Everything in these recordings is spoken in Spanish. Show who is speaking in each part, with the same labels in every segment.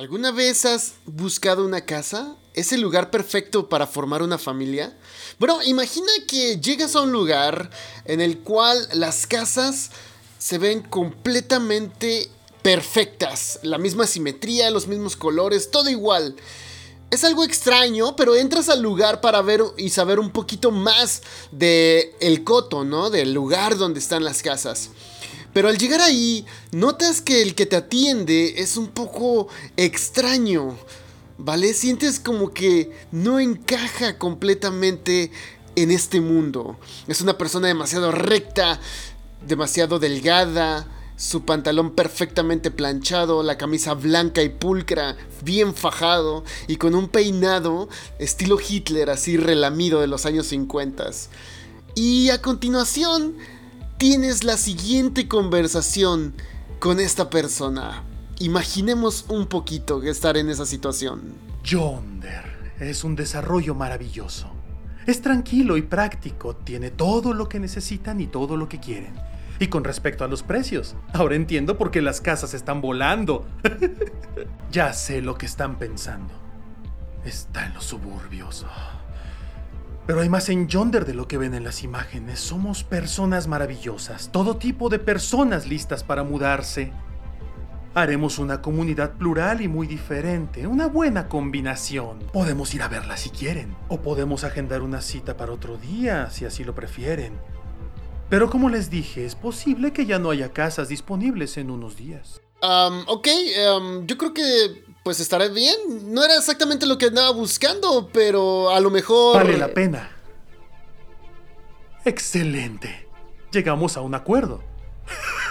Speaker 1: ¿Alguna vez has buscado una casa? ¿Es el lugar perfecto para formar una familia? Bueno, imagina que llegas a un lugar en el cual las casas se ven completamente perfectas. La misma simetría, los mismos colores, todo igual. Es algo extraño, pero entras al lugar para ver y saber un poquito más de el coto, ¿no? Del lugar donde están las casas. Pero al llegar ahí, notas que el que te atiende es un poco extraño, ¿vale? Sientes como que no encaja completamente en este mundo. Es una persona demasiado recta, demasiado delgada, su pantalón perfectamente planchado, la camisa blanca y pulcra, bien fajado y con un peinado estilo Hitler así relamido de los años 50. Y a continuación tienes la siguiente conversación con esta persona. Imaginemos un poquito estar en esa situación.
Speaker 2: Yonder es un desarrollo maravilloso. Es tranquilo y práctico, tiene todo lo que necesitan y todo lo que quieren. Y con respecto a los precios, ahora entiendo por qué las casas están volando. ya sé lo que están pensando. Está en los suburbios. Pero hay más en Yonder de lo que ven en las imágenes. Somos personas maravillosas, todo tipo de personas listas para mudarse. Haremos una comunidad plural y muy diferente, una buena combinación. Podemos ir a verla si quieren, o podemos agendar una cita para otro día, si así lo prefieren. Pero como les dije, es posible que ya no haya casas disponibles en unos días.
Speaker 1: Ok, yo creo que pues estaré bien. No era exactamente lo que andaba buscando, pero a lo mejor...
Speaker 2: Vale la pena. Excelente. Llegamos a un acuerdo.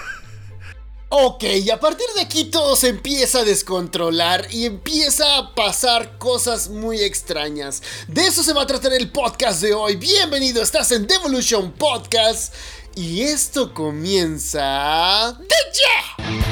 Speaker 1: Ok, y a partir de aquí todo se empieza a descontrolar y empieza a pasar cosas muy extrañas. De eso se va a tratar el podcast de hoy. Bienvenido, estás en Devolution Podcast y esto comienza... ¡De ya!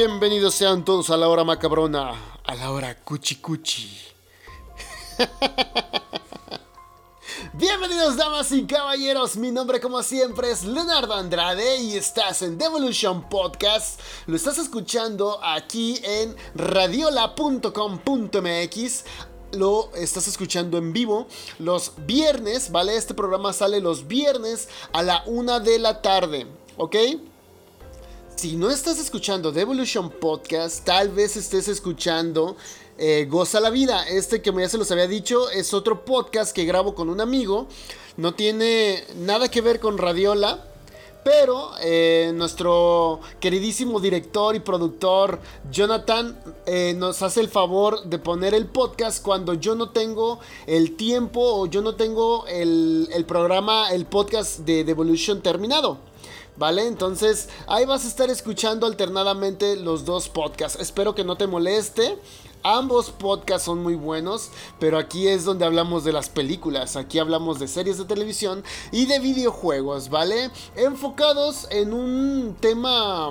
Speaker 1: Bienvenidos sean todos a la hora macabrona, a la hora cuchi cuchi. Bienvenidos damas y caballeros, mi nombre como siempre es Leonardo Andrade y estás en Devolution Podcast. Lo estás escuchando aquí en radiola.com.mx lo estás escuchando en vivo los viernes, ¿vale? Este programa sale los viernes a la una de la tarde, ¿ok? Si no estás escuchando The Evolution Podcast, tal vez estés escuchando eh, Goza la Vida. Este que ya se los había dicho es otro podcast que grabo con un amigo. No tiene nada que ver con Radiola. Pero eh, nuestro queridísimo director y productor Jonathan eh, nos hace el favor de poner el podcast cuando yo no tengo el tiempo o yo no tengo el, el programa, el podcast de Devolution terminado. ¿Vale? Entonces ahí vas a estar escuchando alternadamente los dos podcasts. Espero que no te moleste. Ambos podcasts son muy buenos, pero aquí es donde hablamos de las películas, aquí hablamos de series de televisión y de videojuegos, ¿vale? Enfocados en un tema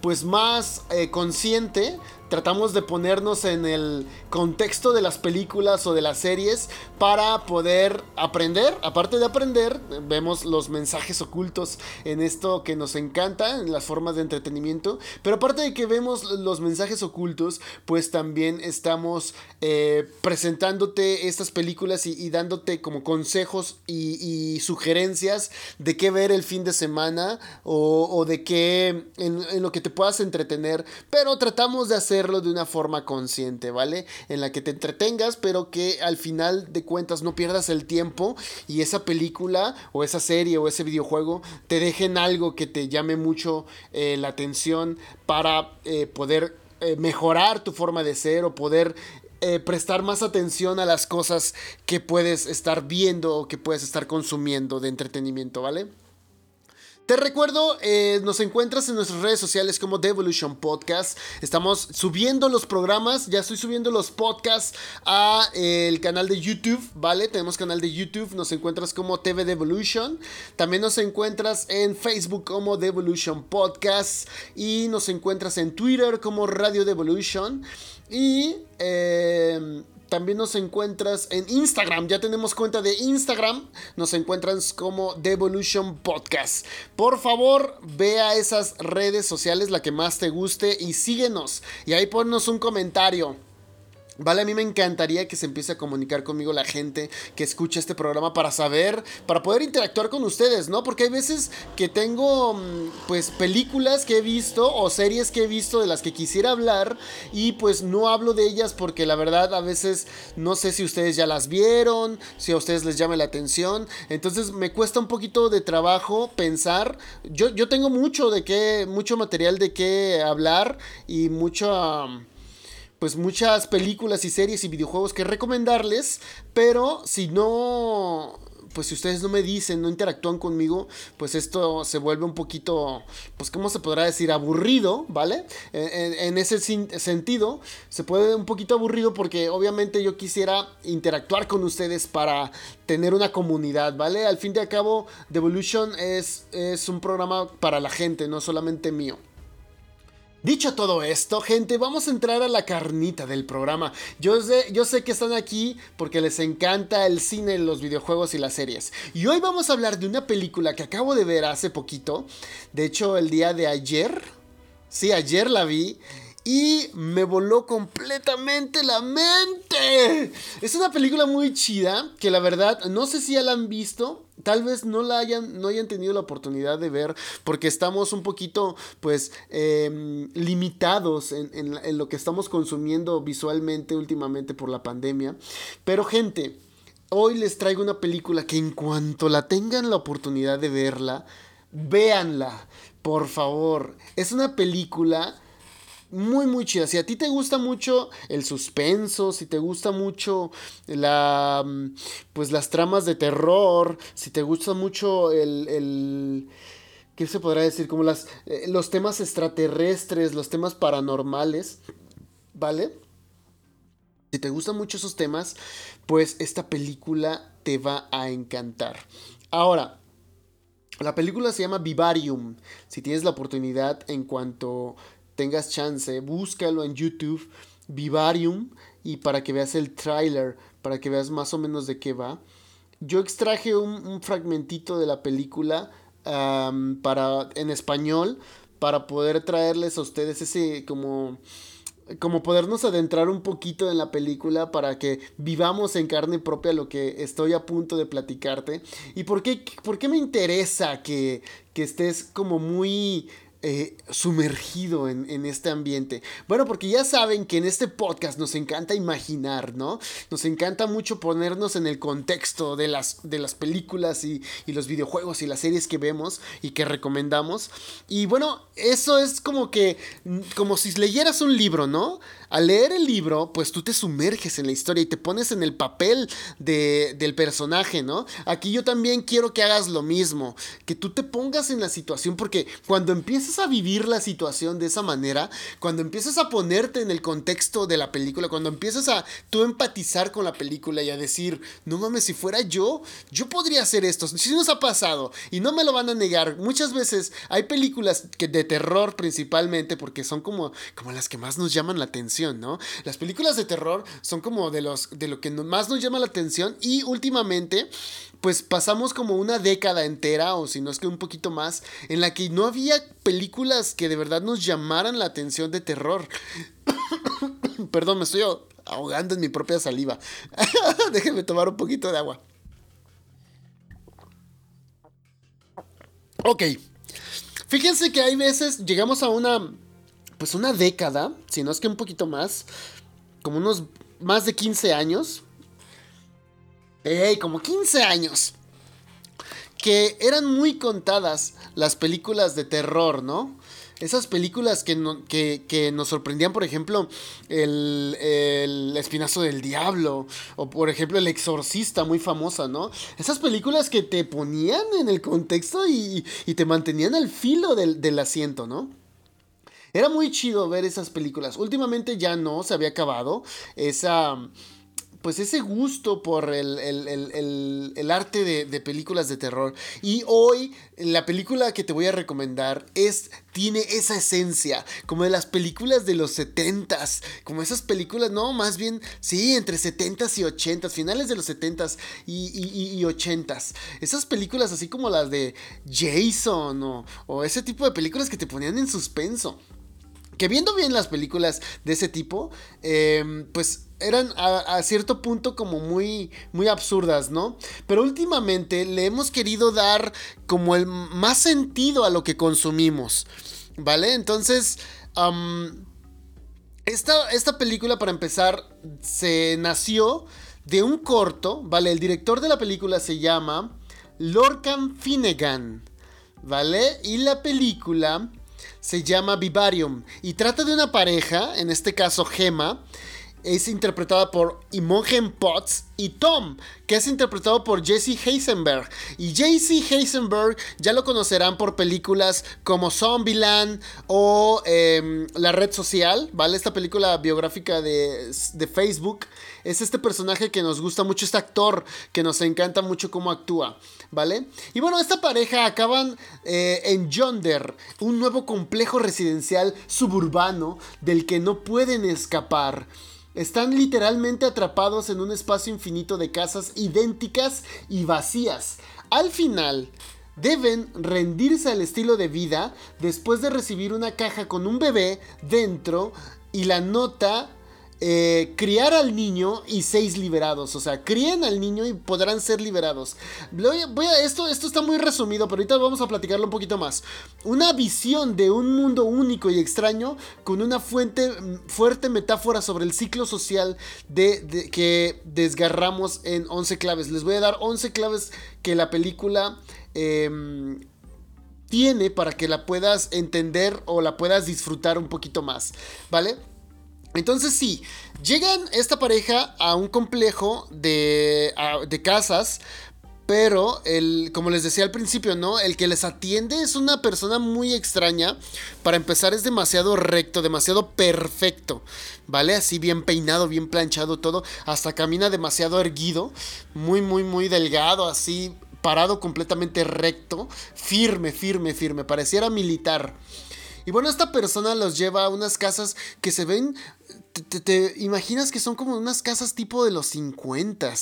Speaker 1: pues más eh, consciente tratamos de ponernos en el contexto de las películas o de las series para poder aprender. Aparte de aprender, vemos los mensajes ocultos en esto que nos encanta, en las formas de entretenimiento. Pero aparte de que vemos los mensajes ocultos, pues también estamos eh, presentándote estas películas y, dándote como consejos y, sugerencias de qué ver el fin de semana o, de qué en, en lo que te puedas entretener. Pero tratamos de hacer de una forma consciente, ¿vale? En la que te entretengas, pero que al final de cuentas no pierdas el tiempo y esa película o esa serie o ese videojuego te dejen algo que te llame mucho eh, la atención para eh, poder eh, mejorar tu forma de ser o poder prestar más atención a las cosas que puedes estar viendo o que puedes estar consumiendo de entretenimiento, ¿vale? Te recuerdo, eh, nos encuentras en nuestras redes sociales como Devolution Podcast. Estamos subiendo los programas, ya estoy subiendo los podcasts a eh, el canal de YouTube, ¿vale? Tenemos canal de YouTube, nos encuentras como TV Devolution. También nos encuentras en Facebook como Devolution Podcast y nos encuentras en Twitter como Radio Devolution. Y eh, también nos encuentras en Instagram. Ya tenemos cuenta de Instagram. Nos encuentras como Devolution Podcast. Por favor, ve a esas redes sociales, la que más te guste, y síguenos. Y ahí ponnos un comentario. Vale, a mí me encantaría que se empiece a comunicar conmigo la gente que escucha este programa para saber, para poder interactuar con ustedes, ¿no? Porque hay veces que tengo, mm, pues, películas que he visto o series que he visto de las que quisiera hablar y pues no hablo de ellas porque la verdad a veces no sé si ustedes ya las vieron, si a ustedes les llame la atención. Entonces me cuesta un poquito de trabajo pensar. Yo, yo tengo mucho de qué, mucho material de qué hablar y mucho pues muchas películas y series y videojuegos que recomendarles, pero si no pues si ustedes no me dicen, no interactúan conmigo, pues esto se vuelve un poquito, pues cómo se podrá decir, aburrido, ¿vale? En, ese sentido, se puede un poquito aburrido porque obviamente yo quisiera interactuar con ustedes para tener una comunidad, ¿vale? Al fin y al cabo, Devolution es, es un programa para la gente, no solamente mío. Dicho todo esto, gente, vamos a entrar a la carnita del programa. Yo sé, yo sé que están aquí porque les encanta el cine, los videojuegos y las series. Y hoy vamos a hablar de una película que acabo de ver hace poquito. De hecho, el día de ayer. Sí, ayer la vi y me voló completamente la mente. Es una película muy chida que la verdad no sé si ya la han visto. Tal vez no la hayan, no hayan tenido la oportunidad de ver porque estamos un poquito pues em, limitados en, en lo que estamos consumiendo visualmente últimamente por la pandemia. Pero gente, hoy les traigo una película que en cuanto la tengan la oportunidad de verla, véanla, por favor. Es una película muy, muy chida. Si a ti te gusta mucho el suspenso, si te gusta mucho la, mm, pues las tramas de terror, si te gusta mucho el, el ¿qué se podrá decir? Como las, eh, los temas extraterrestres, los temas paranormales, ¿vale? Si te gustan mucho esos temas, pues esta película te va a encantar. Ahora, la película se llama Vivarium. Si tienes la oportunidad en cuanto tengas chance, búscalo en YouTube, Vivarium, y para que veas el trailer, para que veas más o menos de qué va. Yo extraje un, fragmentito de la película para, en español para poder traerles a ustedes ese como como podernos adentrar un poquito en la película para que vivamos en carne propia lo que estoy a punto de platicarte. ¿Y por qué, por qué me interesa que, que estés como muy eh, sumergido en, este ambiente? Bueno, porque ya saben que en este podcast nos encanta imaginar, ¿no? Nos encanta mucho ponernos en el contexto de las, de las películas y, y los videojuegos y las series que vemos y que recomendamos. Y bueno, eso es como que, como si leyeras un libro, ¿no? Al leer el libro, pues tú te sumerges en la historia y te pones en el papel del personaje, ¿no? Aquí yo también quiero que hagas lo mismo, que tú te pongas en la situación, porque cuando empiezas a vivir la situación de esa manera, cuando empiezas a ponerte en el contexto de la película, cuando empiezas a tú empatizar con la película y a decir, no mames, si fuera yo, yo podría hacer esto, si nos ha pasado, y no me lo van a negar, muchas veces hay películas que de terror principalmente, porque son como, como las que más nos llaman la atención, Las películas de terror son como de, los, de lo que más nos llama la atención y últimamente pues pasamos como una década entera, o si no es que un poquito más, en la que no había películas que de verdad nos llamaran la atención de terror. Perdón, me estoy ahogando en mi propia saliva. Déjenme tomar un poquito de agua. Ok. Fíjense que hay veces llegamos a una pues una década, si no es que un poquito más, como unos más de 15 años. ¡Ey! Como 15 años. Que eran muy contadas las películas de terror, ¿no? esas películas que, que, nos sorprendían, por ejemplo, el, el, Espinazo del Diablo, o por ejemplo El Exorcista, muy famosa, ¿no? Esas películas que te ponían en el contexto y, te mantenían al filo del asiento, ¿no? Era muy chido ver esas películas. Últimamente ya no, se había acabado esa pues ese gusto por el, arte de, películas de terror. Y hoy la película que te voy a recomendar es, tiene esa esencia, como de las películas de los 70s, como esas películas, no, más bien, sí, entre 70s y 80s, finales de los 70s y, y, 80s. Esas películas así como las de Jason o ese tipo de películas que te ponían en suspenso que viendo bien las películas de ese tipo, em, pues eran a, cierto punto como muy, muy absurdas, ¿no? Pero últimamente le hemos querido dar como el más sentido a lo que consumimos, ¿vale? Entonces, esta, esta película para empezar se nació de un corto, ¿vale? El director de la película se llama Lorcan Finnegan, ¿vale? Y la película se llama Vivarium y trata de una pareja, en este caso Gemma, es interpretada por Imogen Potts y Tom, que es interpretado por Jesse Heisenberg. Y Jesse Heisenberg ya lo conocerán por películas como Zombieland o em, La Red Social, ¿vale? Esta película biográfica de, Facebook. Es este personaje que nos gusta mucho, este actor que nos encanta mucho cómo actúa, ¿vale? Y bueno, esta pareja acaban eh, en Yonder, un nuevo complejo residencial suburbano del que no pueden escapar. Están literalmente atrapados en un espacio infinito de casas idénticas y vacías. Al final, deben rendirse al estilo de vida después de recibir una caja con un bebé dentro y la nota eh, criar al niño y seis liberados. O sea, críen al niño y podrán ser liberados. Voy a, esto, esto está muy resumido, pero ahorita vamos a platicarlo un poquito más. Una visión de un mundo único y extraño con una fuente, fuerte metáfora sobre el ciclo social de, que desgarramos en 11 claves. Les voy a dar 11 claves que la película... Em, tiene para que la puedas entender o la puedas disfrutar un poquito más, ¿vale? Entonces sí, llegan esta pareja a un complejo de, de casas pero, el, como les decía al principio, ¿no? El que les atiende es una persona muy extraña. Para empezar, es demasiado recto, demasiado perfecto. ¿Vale? Así bien peinado, bien planchado todo. Hasta camina demasiado erguido. Muy, muy, muy delgado. Así parado completamente recto. Firme, firme, firme. Pareciera militar. Y bueno, esta persona los lleva a unas casas que se ven te, imaginas que son como unas casas tipo de los 50,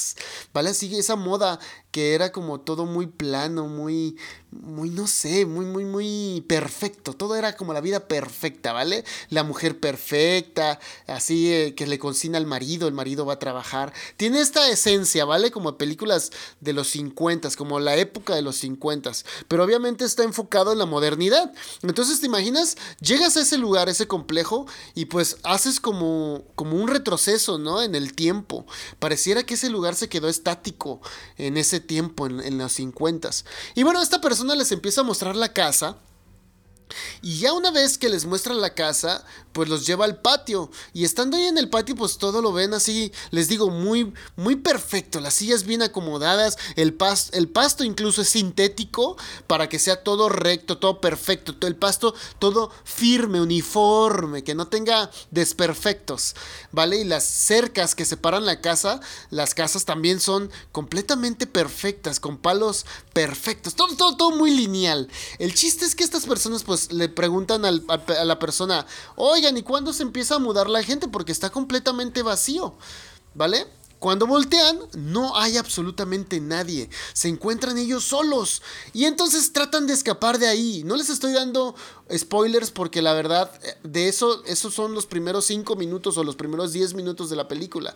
Speaker 1: ¿vale? Así esa moda que era como todo muy plano, muy, muy, no sé, muy, muy, muy perfecto. Todo era como la vida perfecta, ¿vale? La mujer perfecta, así eh, que le cocina al marido, el marido va a trabajar. Tiene esta esencia, ¿vale? Como películas de los 50, como la época de los 50, pero obviamente está enfocado en la modernidad. Entonces, ¿te imaginas? Llegas a ese lugar, ese complejo, y pues haces como como, un retroceso, ¿no? En el tiempo. Pareciera que ese lugar se quedó estático en ese tiempo, en, en los 50. Y bueno, esta persona les empieza a mostrar la casa y ya una vez que les muestra la casa, pues los lleva al patio. Y estando ahí en el patio, pues todo lo ven así, les digo, muy, muy perfecto. Las sillas bien acomodadas, el, el pasto incluso es sintético para que sea todo recto, todo perfecto. El pasto todo firme, uniforme, que no tenga desperfectos, ¿vale? Y las cercas que separan la casa, las casas también son completamente perfectas, con palos perfectos. Todo, todo, todo muy lineal. El chiste es que estas personas, pues, le preguntan a, la persona, oigan, ¿y cuándo se empieza a mudar la gente? Porque está completamente vacío, ¿vale? Cuando voltean, no hay absolutamente nadie. Se encuentran ellos solos. Y entonces tratan de escapar de ahí. No les estoy dando spoilers porque la verdad, eh, de eso, esos son los primeros 5 minutos o los primeros 10 minutos de la película.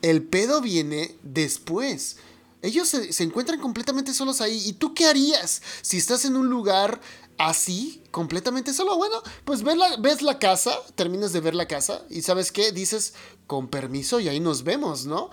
Speaker 1: El pedo viene después. Ellos se, se encuentran completamente solos ahí. ¿Y tú qué harías si estás en un lugar así, completamente solo. Bueno, pues ves la, ves la casa, terminas de ver la casa y sabes qué, dices, con permiso y ahí nos vemos, ¿no?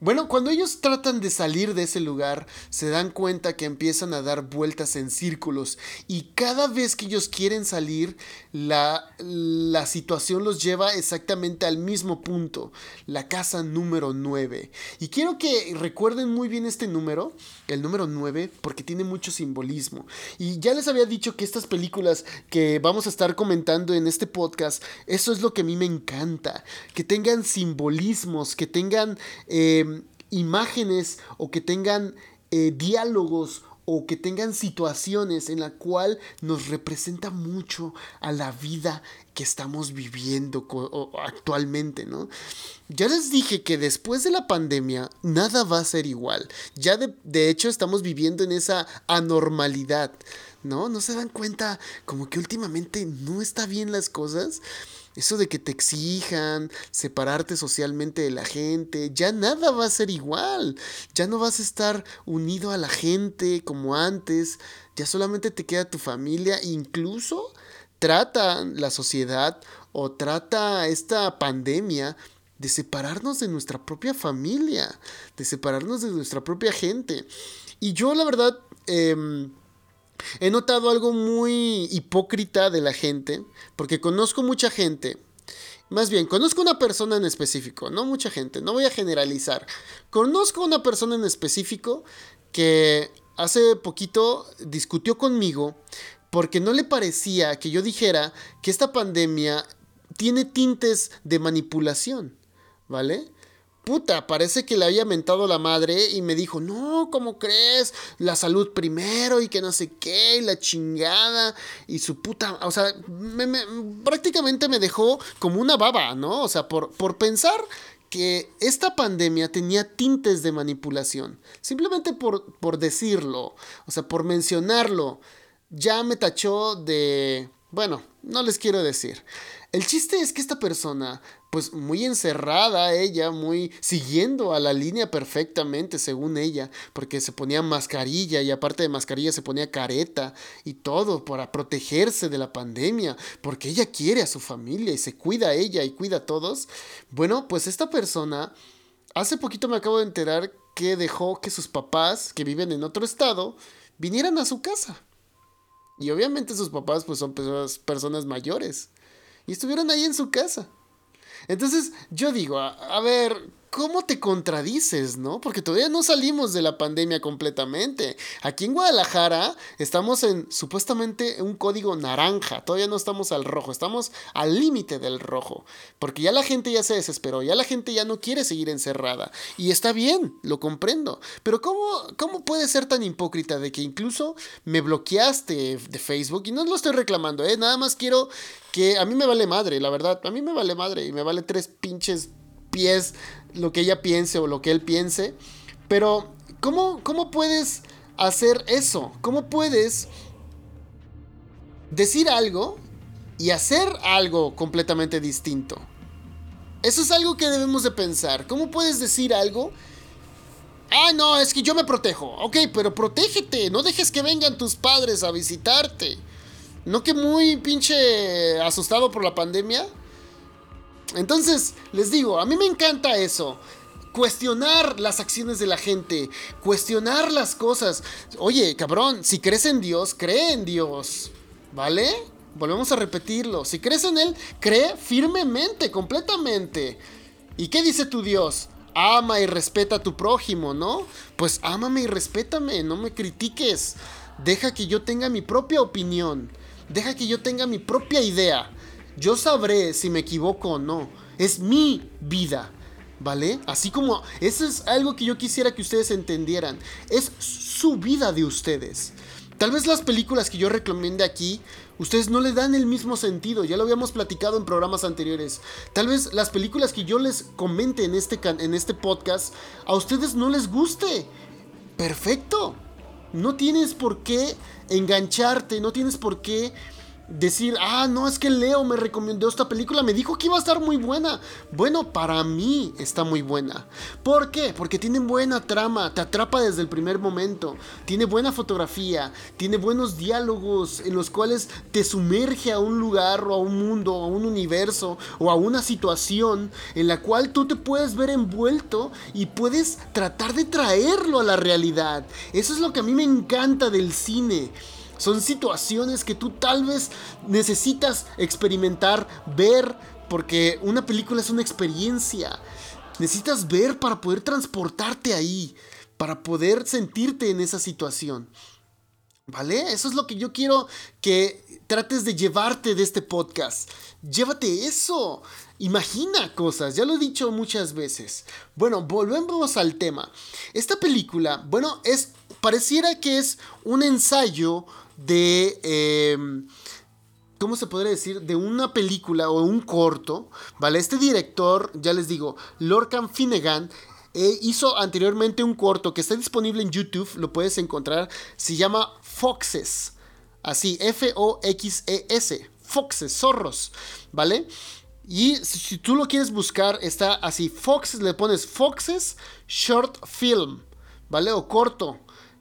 Speaker 1: Bueno, cuando ellos tratan de salir de ese lugar, se dan cuenta que empiezan a dar vueltas en círculos y cada vez que ellos quieren salir, la, la situación los lleva exactamente al mismo punto, la casa número 9. Y quiero que recuerden muy bien este número, el número 9, porque tiene mucho simbolismo. Y ya les había dicho que estas películas que vamos a estar comentando en este podcast, eso es lo que a mí me encanta, que tengan simbolismos, que tengan... Eh, imágenes o que tengan eh, diálogos o que tengan situaciones en la cual nos representa mucho a la vida que estamos viviendo actualmente, ¿no? Ya les dije que después de la pandemia nada va a ser igual. Ya de, de hecho estamos viviendo en esa anormalidad, ¿no? ¿No se dan cuenta como que últimamente no está bien las cosas? Eso de que te exijan, separarte socialmente de la gente, ya nada va a ser igual. Ya no vas a estar unido a la gente como antes. Ya solamente te queda tu familia. Incluso trata la sociedad o trata esta pandemia de separarnos de nuestra propia familia, de separarnos de nuestra propia gente. Y yo la verdad... Em, He notado algo muy hipócrita de la gente, porque conozco mucha gente, más bien, conozco una persona en específico, no mucha gente, no voy a generalizar. Conozco una persona en específico que hace poquito discutió conmigo porque no le parecía que yo dijera que esta pandemia tiene tintes de manipulación, ¿vale? Puta, parece que le había mentado la madre y me dijo, no, ¿cómo crees? La salud primero y que no sé qué, y la chingada y su puta, o sea, prácticamente me dejó como una baba, ¿no? O sea, por, por pensar que esta pandemia tenía tintes de manipulación, simplemente por, por decirlo, o sea, por mencionarlo, ya me tachó de... Bueno, no les quiero decir. El chiste es que esta persona pues muy encerrada ella, muy siguiendo a la línea perfectamente según ella, porque se ponía mascarilla y aparte de mascarilla se ponía careta y todo para protegerse de la pandemia, porque ella quiere a su familia y se cuida a ella y cuida a todos. Bueno, pues esta persona, hace poquito me acabo de enterar que dejó que sus papás, que viven en otro estado, vinieran a su casa. Y obviamente sus papás pues son personas, mayores. Y estuvieron ahí en su casa. Entonces, yo digo, a, ver, ¿cómo te contradices, no? Porque todavía no salimos de la pandemia completamente. Aquí en Guadalajara estamos en supuestamente un código naranja, todavía no estamos al rojo, estamos al límite del rojo, porque ya la gente ya se desesperó, ya la gente ya no quiere seguir encerrada. Y está bien, lo comprendo. Pero ¿cómo, cómo puede ser tan hipócrita de que incluso me bloqueaste de Facebook? Y no lo estoy reclamando, ¿eh? Nada más quiero que a mí me vale madre, la verdad, a mí me vale madre y me vale tres pinches pies lo que ella piense o lo que él piense. Pero, ¿cómo, cómo puedes hacer eso? ¿Cómo puedes decir algo y hacer algo completamente distinto? Eso es algo que debemos de pensar. ¿Cómo puedes decir algo? Ah, no, es que yo me protejo. Ok, pero protégete. No dejes que vengan tus padres a visitarte. ¿No que muy pinche asustado por la pandemia? Entonces, les digo, a mí me encanta eso. Cuestionar las acciones de la gente, cuestionar las cosas. Oye, cabrón, si crees en Dios, cree en Dios. ¿Vale? Volvemos a repetirlo. Si crees en Él, cree firmemente, completamente. ¿Y qué dice tu Dios? Ama y respeta a tu prójimo, ¿no? Pues ámame y respétame, no me critiques. Deja que yo tenga mi propia opinión. Deja que yo tenga mi propia idea. Yo sabré si me equivoco o no. Es mi vida. ¿Vale? Así como eso es algo que yo quisiera que ustedes entendieran. Es su vida de ustedes. Tal vez las películas que yo recomiende aquí, ustedes no le dan el mismo sentido, ya lo habíamos platicado en programas anteriores. Tal vez las películas que yo les comente en este, en este podcast, a ustedes no les guste. Perfecto. No tienes por qué engancharte, no tienes por qué decir, ah, no, es que Leo me recomendó esta película, me dijo que iba a estar muy buena. Bueno, para mí está muy buena. ¿Por qué? Porque tiene buena trama, te atrapa desde el primer momento, tiene buena fotografía, tiene buenos diálogos en los cuales te sumerge a un lugar o a un mundo, a un universo o a una situación en la cual tú te puedes ver envuelto y puedes tratar de traerlo a la realidad. Eso es lo que a mí me encanta del cine. Son situaciones que tú tal vez necesitas experimentar, ver, porque una película es una experiencia. Necesitas ver para poder transportarte ahí, para poder sentirte en esa situación. ¿Vale? Eso es lo que yo quiero que trates de llevarte de este podcast. Llévate eso. Imagina cosas, ya lo he dicho muchas veces. Bueno, volvemos al tema. Esta película, bueno, es pareciera que es un ensayo de... Em, ¿Cómo se podría decir? De una película o un corto, ¿vale? Este director, ya les digo, Lorcan Finnegan, eh, hizo anteriormente un corto que está disponible en YouTube, lo puedes encontrar, se llama Foxes, así, F-O-X-E-S, Foxes, zorros, ¿vale? Y si, tú lo quieres buscar, está así, Foxes, le pones Foxes Short Film, ¿vale? O corto,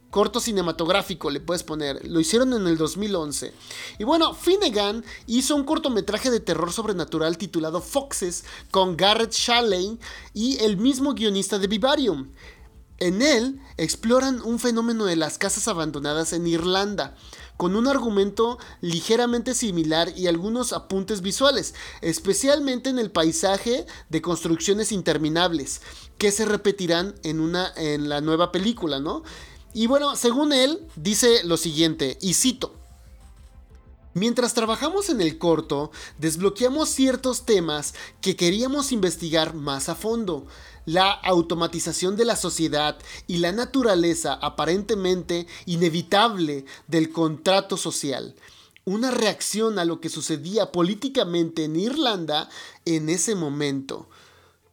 Speaker 1: corto cinematográfico le puedes poner. Lo hicieron en el 2011. Y bueno, Finnegan hizo un cortometraje de terror sobrenatural titulado Foxes con Garrett Shalley y el mismo guionista de Vivarium. En él exploran un fenómeno de las casas abandonadas en Irlanda, con un argumento ligeramente similar y algunos apuntes visuales, especialmente en el paisaje de construcciones interminables, que se repetirán en, una, en la nueva película, ¿no? Y bueno, según él, dice lo siguiente, y cito. Mientras trabajamos en el corto, desbloqueamos ciertos temas que queríamos investigar más a fondo. La automatización de la sociedad y la naturaleza aparentemente inevitable del contrato social. Una reacción a lo que sucedía políticamente en Irlanda en ese momento.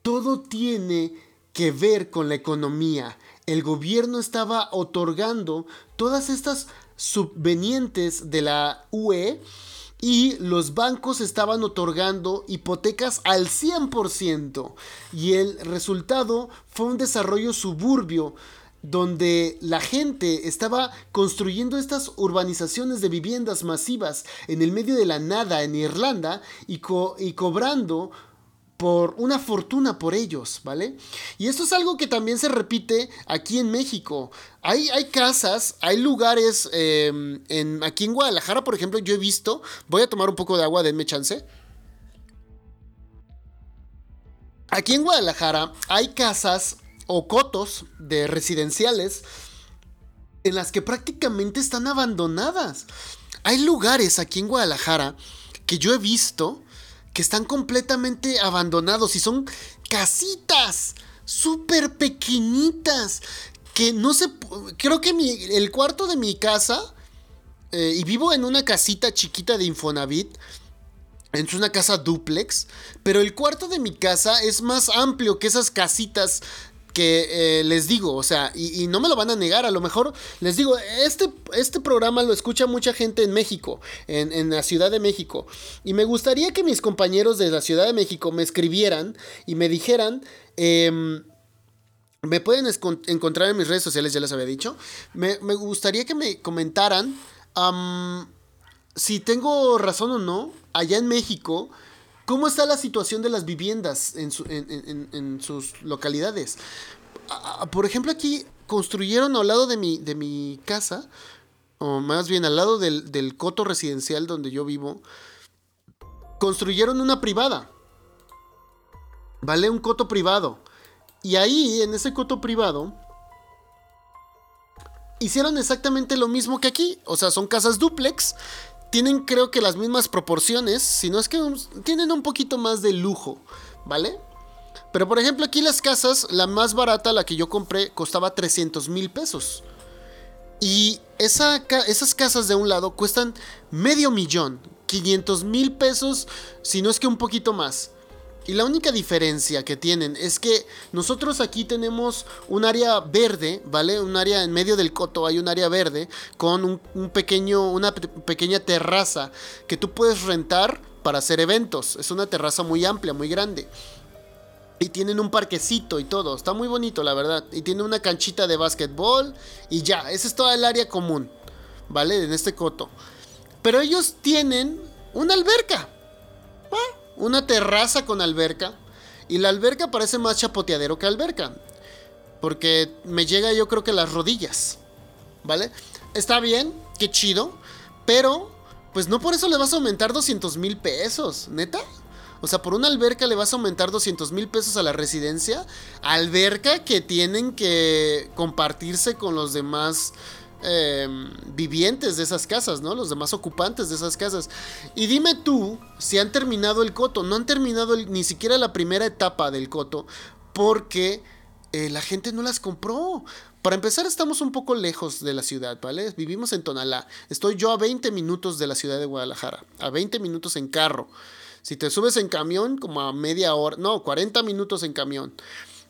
Speaker 1: Todo tiene que ver con la economía el gobierno estaba otorgando todas estas subvenientes de la UE y los bancos estaban otorgando hipotecas al 100% y el resultado fue un desarrollo suburbio donde la gente estaba construyendo estas urbanizaciones de viviendas masivas en el medio de la nada en Irlanda y, y cobrando por una fortuna por ellos, ¿vale? Y esto es algo que también se repite aquí en México. Hay, hay casas, hay lugares, em, en, aquí en Guadalajara, por ejemplo, yo he visto, voy a tomar un poco de agua, denme chance. Aquí en Guadalajara hay casas o cotos de residenciales en las que prácticamente están abandonadas. Hay lugares aquí en Guadalajara que yo he visto que están completamente abandonados y son casitas súper pequeñitas que no sé, creo que el cuarto de mi casa, eh, y vivo en una casita chiquita de Infonavit, es una casa duplex, pero el cuarto de mi casa es más amplio que esas casitas que eh, les digo, o sea, y, no me lo van a negar, a lo mejor les digo, este, este programa lo escucha mucha gente en México, en, la Ciudad de México, y me gustaría que mis compañeros de la Ciudad de México me escribieran y me dijeran, em, me pueden encontrar en mis redes sociales, ya les había dicho, me, gustaría que me comentaran si tengo razón o no, allá en México, ¿Cómo está la situación de las viviendas en, sus localidades? por ejemplo, aquí construyeron al lado de mi, casa, o más bien al lado del, del coto residencial donde yo vivo, construyeron una privada. ¿Vale? Un coto privado. Y ahí, en ese coto privado, hicieron exactamente lo mismo que aquí. O sea, son casas duplex tienen creo que las mismas proporciones, si no es que tienen un poquito más de lujo, ¿vale? Pero por ejemplo aquí las casas, la más barata, la que yo compré, costaba 300 mil pesos. Y esa, esas casas de un lado cuestan medio millón, 500 mil pesos, si no es que un poquito más. Y la única diferencia que tienen es que nosotros aquí tenemos un área verde, ¿vale? Un área en medio del coto, hay un área verde con un, pequeño, una pequeña terraza que tú puedes rentar para hacer eventos. Es una terraza muy amplia, muy grande. Y tienen un parquecito y todo. Está muy bonito, la verdad. Y tiene una canchita de básquetbol. Y ya, esa es toda el área común. ¿Vale? En este coto. Pero ellos tienen una alberca. Una terraza con alberca. Y la alberca parece más chapoteadero que alberca. Porque me llega yo creo que las rodillas. ¿Vale? Está bien, qué chido. Pero, pues no por eso le vas a aumentar 200 mil pesos. ¿Neta? O sea, por una alberca le vas a aumentar 200 mil pesos a la residencia. Alberca que tienen que compartirse con los demás em, vivientes de esas casas, ¿no? Los demás ocupantes de esas casas. Y dime tú si han terminado el coto. No han terminado ni siquiera la primera etapa del coto porque eh, la gente no las compró. Para empezar, estamos un poco lejos de la ciudad, ¿vale? Vivimos en Tonalá. Estoy yo a 20 minutos de la ciudad de Guadalajara, a 20 minutos en carro. Si te subes en camión, como a media hora, no, 40 minutos en camión.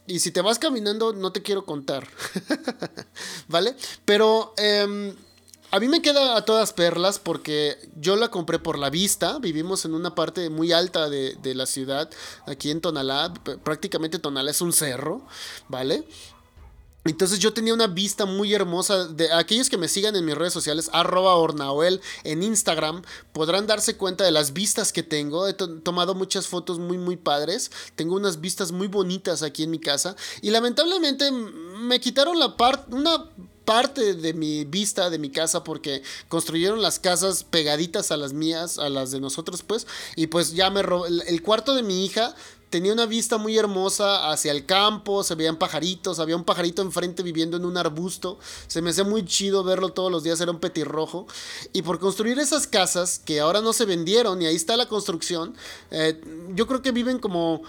Speaker 1: Y si te vas caminando, no te quiero contar. ¿Vale? Pero em, a mí me queda a todas perlas porque yo la compré por la vista. Vivimos en una parte muy alta de, de la ciudad, aquí en Tonalá. Prácticamente Tonalá es un cerro, ¿vale? Entonces yo tenía una vista muy hermosa. De aquellos que me sigan en mis redes sociales, arroba ornaoel en Instagram, podrán darse cuenta de las vistas que tengo. He tomado muchas fotos muy, muy padres. Tengo unas vistas muy bonitas aquí en mi casa. Y lamentablemente me quitaron la parte, una parte de mi vista de mi casa porque construyeron las casas pegaditas a las mías, a las de nosotros pues, y pues ya me robó el cuarto de mi hija tenía una vista muy hermosa hacia el campo, se veían pajaritos, había un pajarito enfrente viviendo en un arbusto, se me hacía muy chido verlo todos los días, era un petirrojo, y por construir esas casas que ahora no se vendieron, y ahí está la construcción, eh, yo creo que viven como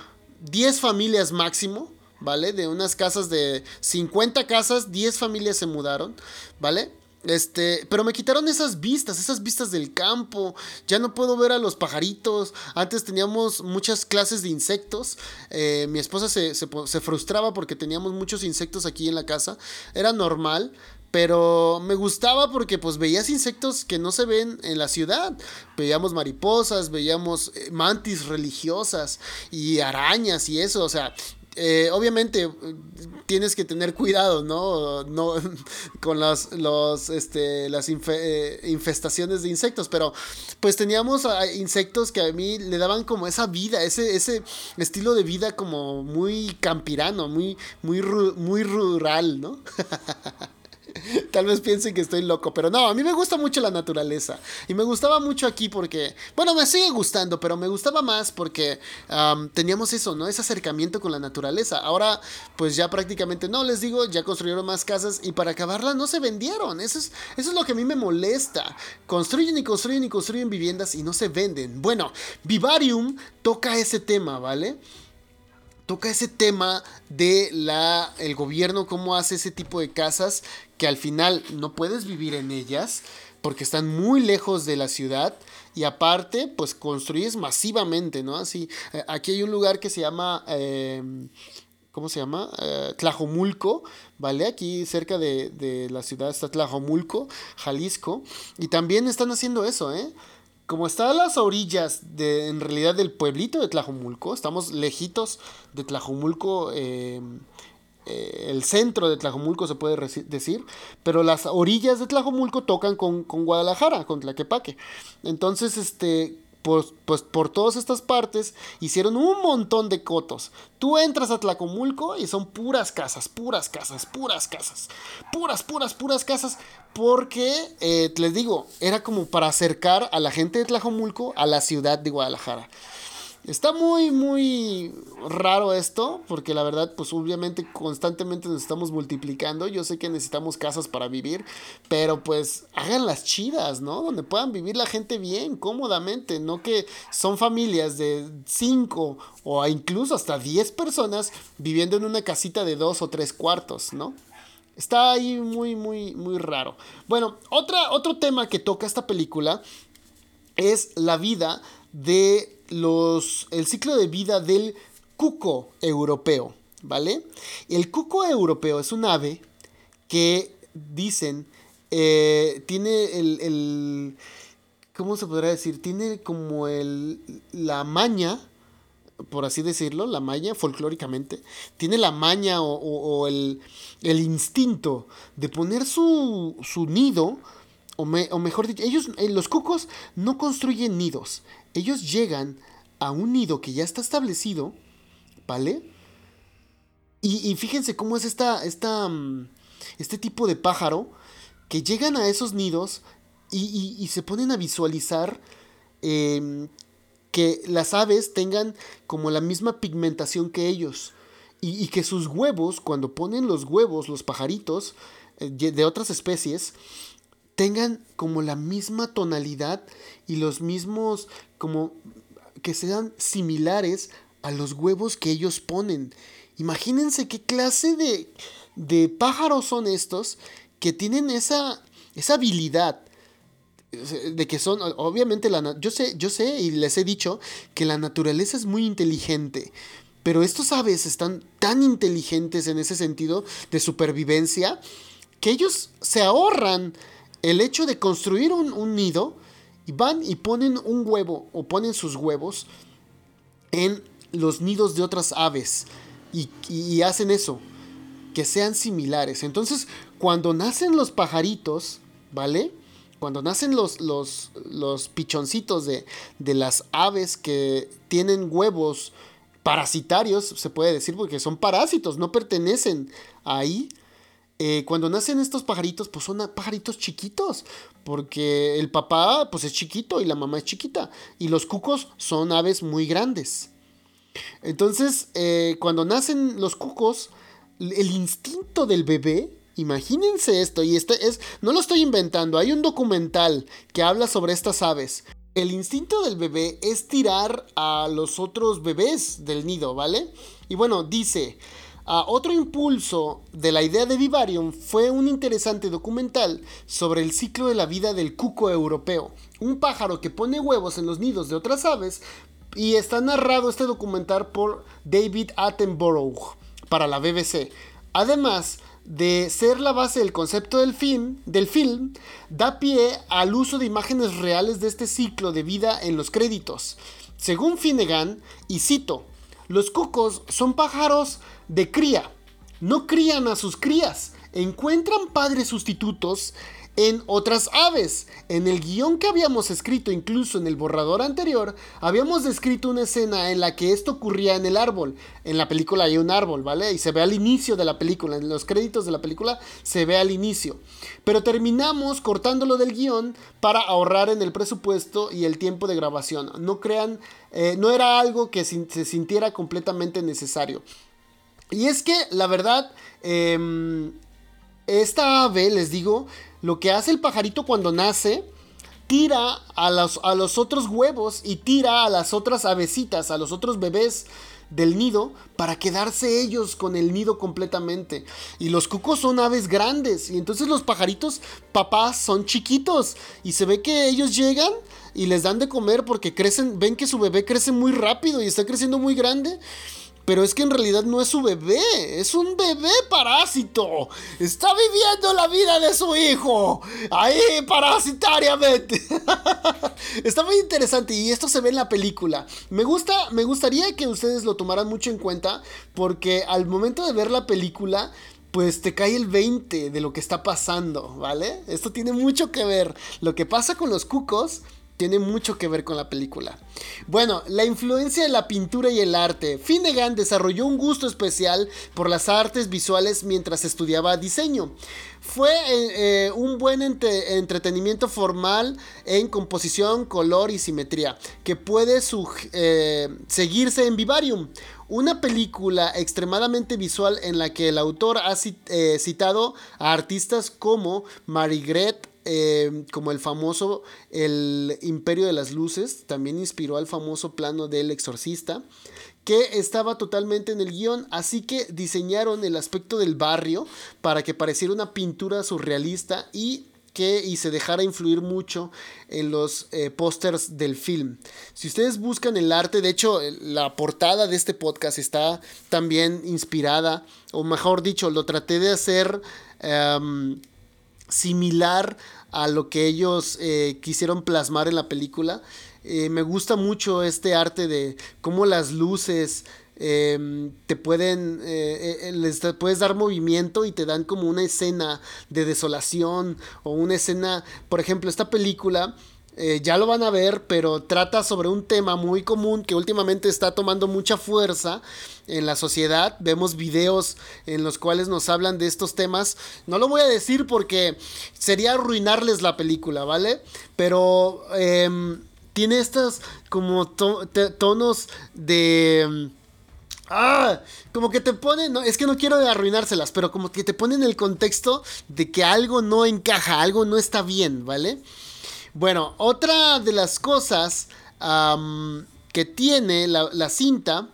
Speaker 1: 10 familias máximo, ¿vale? De unas casas de 50 casas, 10 familias se mudaron, ¿vale? Este, pero me quitaron esas vistas, esas vistas del campo. Ya no puedo ver a los pajaritos. Antes teníamos muchas clases de insectos. Eh, mi esposa se, se, frustraba porque teníamos muchos insectos aquí en la casa. Era normal. Pero me gustaba porque pues veías insectos que no se ven en la ciudad. Veíamos mariposas, veíamos eh, mantis religiosas y arañas y eso. O sea, eh, obviamente tienes que tener cuidado, ¿no? no con las, los, este, las eh, infestaciones de insectos, pero pues teníamos insectos que a mí le daban como esa vida, ese, ese estilo de vida como muy campirano, muy, muy, muy rural, ¿no? Tal vez piensen que estoy loco, pero no, a mí me gusta mucho la naturaleza. Y me gustaba mucho aquí porque, bueno, me sigue gustando, pero me gustaba más porque teníamos eso, ¿no? Ese acercamiento con la naturaleza. Ahora, pues ya prácticamente, no, les digo, ya construyeron más casas y para acabarlas no se vendieron. Eso es, eso es lo que a mí me molesta. Construyen y construyen y construyen viviendas y no se venden. Bueno, Vivarium toca ese tema, ¿vale? Toca ese tema de la el gobierno cómo hace ese tipo de casas que al final no puedes vivir en ellas porque están muy lejos de la ciudad y aparte pues construyes masivamente, ¿no? Así, eh, aquí hay un lugar que se llama... Em, ¿Cómo se llama? Eh, Tlajomulco, ¿vale? Aquí cerca de, de, la ciudad está Tlajomulco, Jalisco. Y también están haciendo eso, ¿eh? Como está a las orillas de, en realidad, del pueblito de Tlajomulco, estamos lejitos de Tlajomulco, em, eh, el centro de Tlajomulco se puede decir, pero las orillas de Tlajomulco tocan con, con Guadalajara, con Tlaquepaque. Entonces, este, pues, pues, por todas estas partes hicieron un montón de cotos. Tú entras a Tlacomulco y son puras casas, puras casas, puras casas, puras, puras, puras casas, porque, eh, les digo, era como para acercar a la gente de Tlajomulco a la ciudad de Guadalajara. Está muy, muy raro esto, porque la verdad, pues obviamente constantemente nos estamos multiplicando. Yo sé que necesitamos casas para vivir, pero pues hagan las chidas, ¿no? Donde puedan vivir la gente bien, cómodamente, no que son familias de 5 o incluso hasta 10 personas viviendo en una casita de dos o tres cuartos, ¿no? Está ahí muy, muy, muy raro. Bueno, otra, otro tema que toca esta película es la vida de los, el ciclo de vida del cuco europeo, ¿vale? El cuco europeo es un ave que dicen eh, tiene el, el, ¿cómo se podrá decir? Tiene como el, la maña, por así decirlo, la maña folclóricamente, tiene la maña o, el, el, instinto de poner su, su nido, o, o, mejor dicho, ellos, eh, los cucos no construyen nidos, ellos llegan a un nido que ya está establecido, ¿vale? Y, y fíjense cómo es esta, esta, mm, este tipo de pájaro que llegan a esos nidos y, se ponen a visualizar em, que las aves tengan como la misma pigmentación que ellos. Y, que sus huevos, cuando ponen los huevos, los pajaritos eh, de otras especies, tengan como la misma tonalidad y los mismos, como que sean similares a los huevos que ellos ponen. Imagínense qué clase de, de pájaros son estos que tienen esa, esa habilidad de que son obviamente la yo sé yo sé y les he dicho que la naturaleza es muy inteligente pero estos aves están tan inteligentes en ese sentido de supervivencia que ellos se ahorran el hecho de construir un, nido y van y ponen un huevo o ponen sus huevos en los nidos de otras aves y, y hacen eso que sean similares entonces cuando nacen los pajaritos, ¿vale? Cuando nacen los, los, los pichoncitos de, de las aves que tienen huevos parasitarios, se puede decir, porque son parásitos, no pertenecen ahí. Eh, cuando nacen estos pajaritos, pues son pajaritos chiquitos, porque el papá pues es chiquito y la mamá es chiquita, y los cucos son aves muy grandes. Entonces, eh, cuando nacen los cucos, el instinto del bebé Imagínense esto, y este es, no lo estoy inventando, hay un documental que habla sobre estas aves. El instinto del bebé es tirar a los otros bebés del nido, ¿vale? Y bueno, dice, otro impulso de la idea de Vivarium fue un interesante documental sobre el ciclo de la vida del cuco europeo, un pájaro que pone huevos en los nidos de otras aves, y está narrado este documental por David Attenborough para la BBC. Además, de ser la base del concepto del film, del film, da pie al uso de imágenes reales de este ciclo de vida en los créditos. Según Finnegan, y cito, los cucos son pájaros de cría, no crían a sus crías, encuentran padres sustitutos en otras aves. En el guion que habíamos escrito, incluso en el borrador anterior, habíamos descrito una escena en la que esto ocurría en el árbol. En la película hay un árbol, ¿vale? Y se ve al inicio de la película, en los créditos de la película se ve al inicio. Pero terminamos cortándolo del guion para ahorrar en el presupuesto y el tiempo de grabación. No crean, eh, no era algo que se sintiera completamente necesario. Y es que, la verdad, em, esta ave, les digo, lo que hace el pajarito cuando nace, tira a los, a los otros huevos y tira a las otras avecitas, a los otros bebés del nido para quedarse ellos con el nido completamente. Y los cucos son aves grandes y entonces los pajaritos papás son chiquitos y se ve que ellos llegan y les dan de comer porque crecen, ven que su bebé crece muy rápido y está creciendo muy grande pero es que en realidad no es su bebé, es un bebé parásito. Está viviendo la vida de su hijo. Ahí, parasitariamente. Está muy interesante y esto se ve en la película. Me gusta, me gustaría que ustedes lo tomaran mucho en cuenta porque al momento de ver la película pues te cae el 20 de lo que está pasando, ¿vale? Esto tiene mucho que ver. Lo que pasa con los cucos tiene mucho que ver con la película. Bueno, la influencia de la pintura y el arte. Finnegan desarrolló un gusto especial por las artes visuales mientras estudiaba diseño. Fue eh, eh, un buen entretenimiento formal en composición, color y simetría, que puede eh, seguirse en Vivarium, una película extremadamente visual en la que el autor ha citado a artistas como Marigret eh, como el famoso El Imperio de las Luces, también inspiró al famoso plano del exorcista, que estaba totalmente en el guion, así que diseñaron el aspecto del barrio para que pareciera una pintura surrealista y que y se dejara influir mucho en los eh, pósters del film. Si ustedes buscan el arte, de hecho la portada de este podcast está también inspirada, o mejor dicho, lo traté de hacer em, similar a lo que ellos eh, quisieron plasmar en la película. Eh, me gusta mucho este arte de cómo las luces em, te pueden, eh, les puedes dar movimiento y te dan como una escena de desolación o una escena, por ejemplo, esta película eh, ya lo van a ver, pero trata sobre un tema muy común que últimamente está tomando mucha fuerza en la sociedad. Vemos videos en los cuales nos hablan de estos temas. No lo voy a decir porque sería arruinarles la película, ¿vale? Pero em, tiene estos como tonos de... Ah, como que te ponen, no, es que no quiero arruinárselas, pero como que te ponen el contexto de que algo no encaja, algo no está bien, ¿vale? Bueno, otra de las cosas que tiene la cinta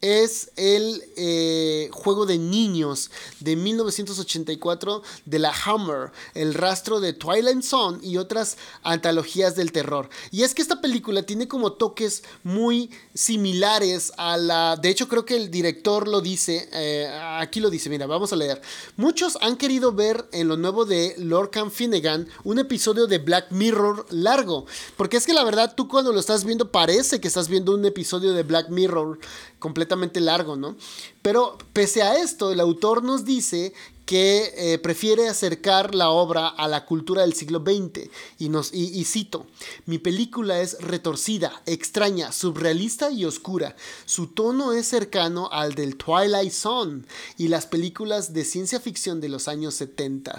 Speaker 1: es el eh, juego de niños de 1984 de la Hammer, el rastro de Twilight Zone y otras antologías del terror. Y es que esta película tiene como toques muy similares a la... De hecho creo que el director lo dice, eh, aquí lo dice, mira, vamos a leer. Muchos han querido ver en lo nuevo de Lorcan Finnegan un episodio de Black Mirror largo, porque es que la verdad tú cuando lo estás viendo parece que estás viendo un episodio de Black Mirror completamente largo, ¿no? Pero pese a esto, el autor nos dice que eh, prefiere acercar la obra a la cultura del siglo XX. Y, nos, y, cito, mi película es retorcida, extraña, surrealista y oscura. Su tono es cercano al del Twilight Zone y las películas de ciencia ficción de los años 70.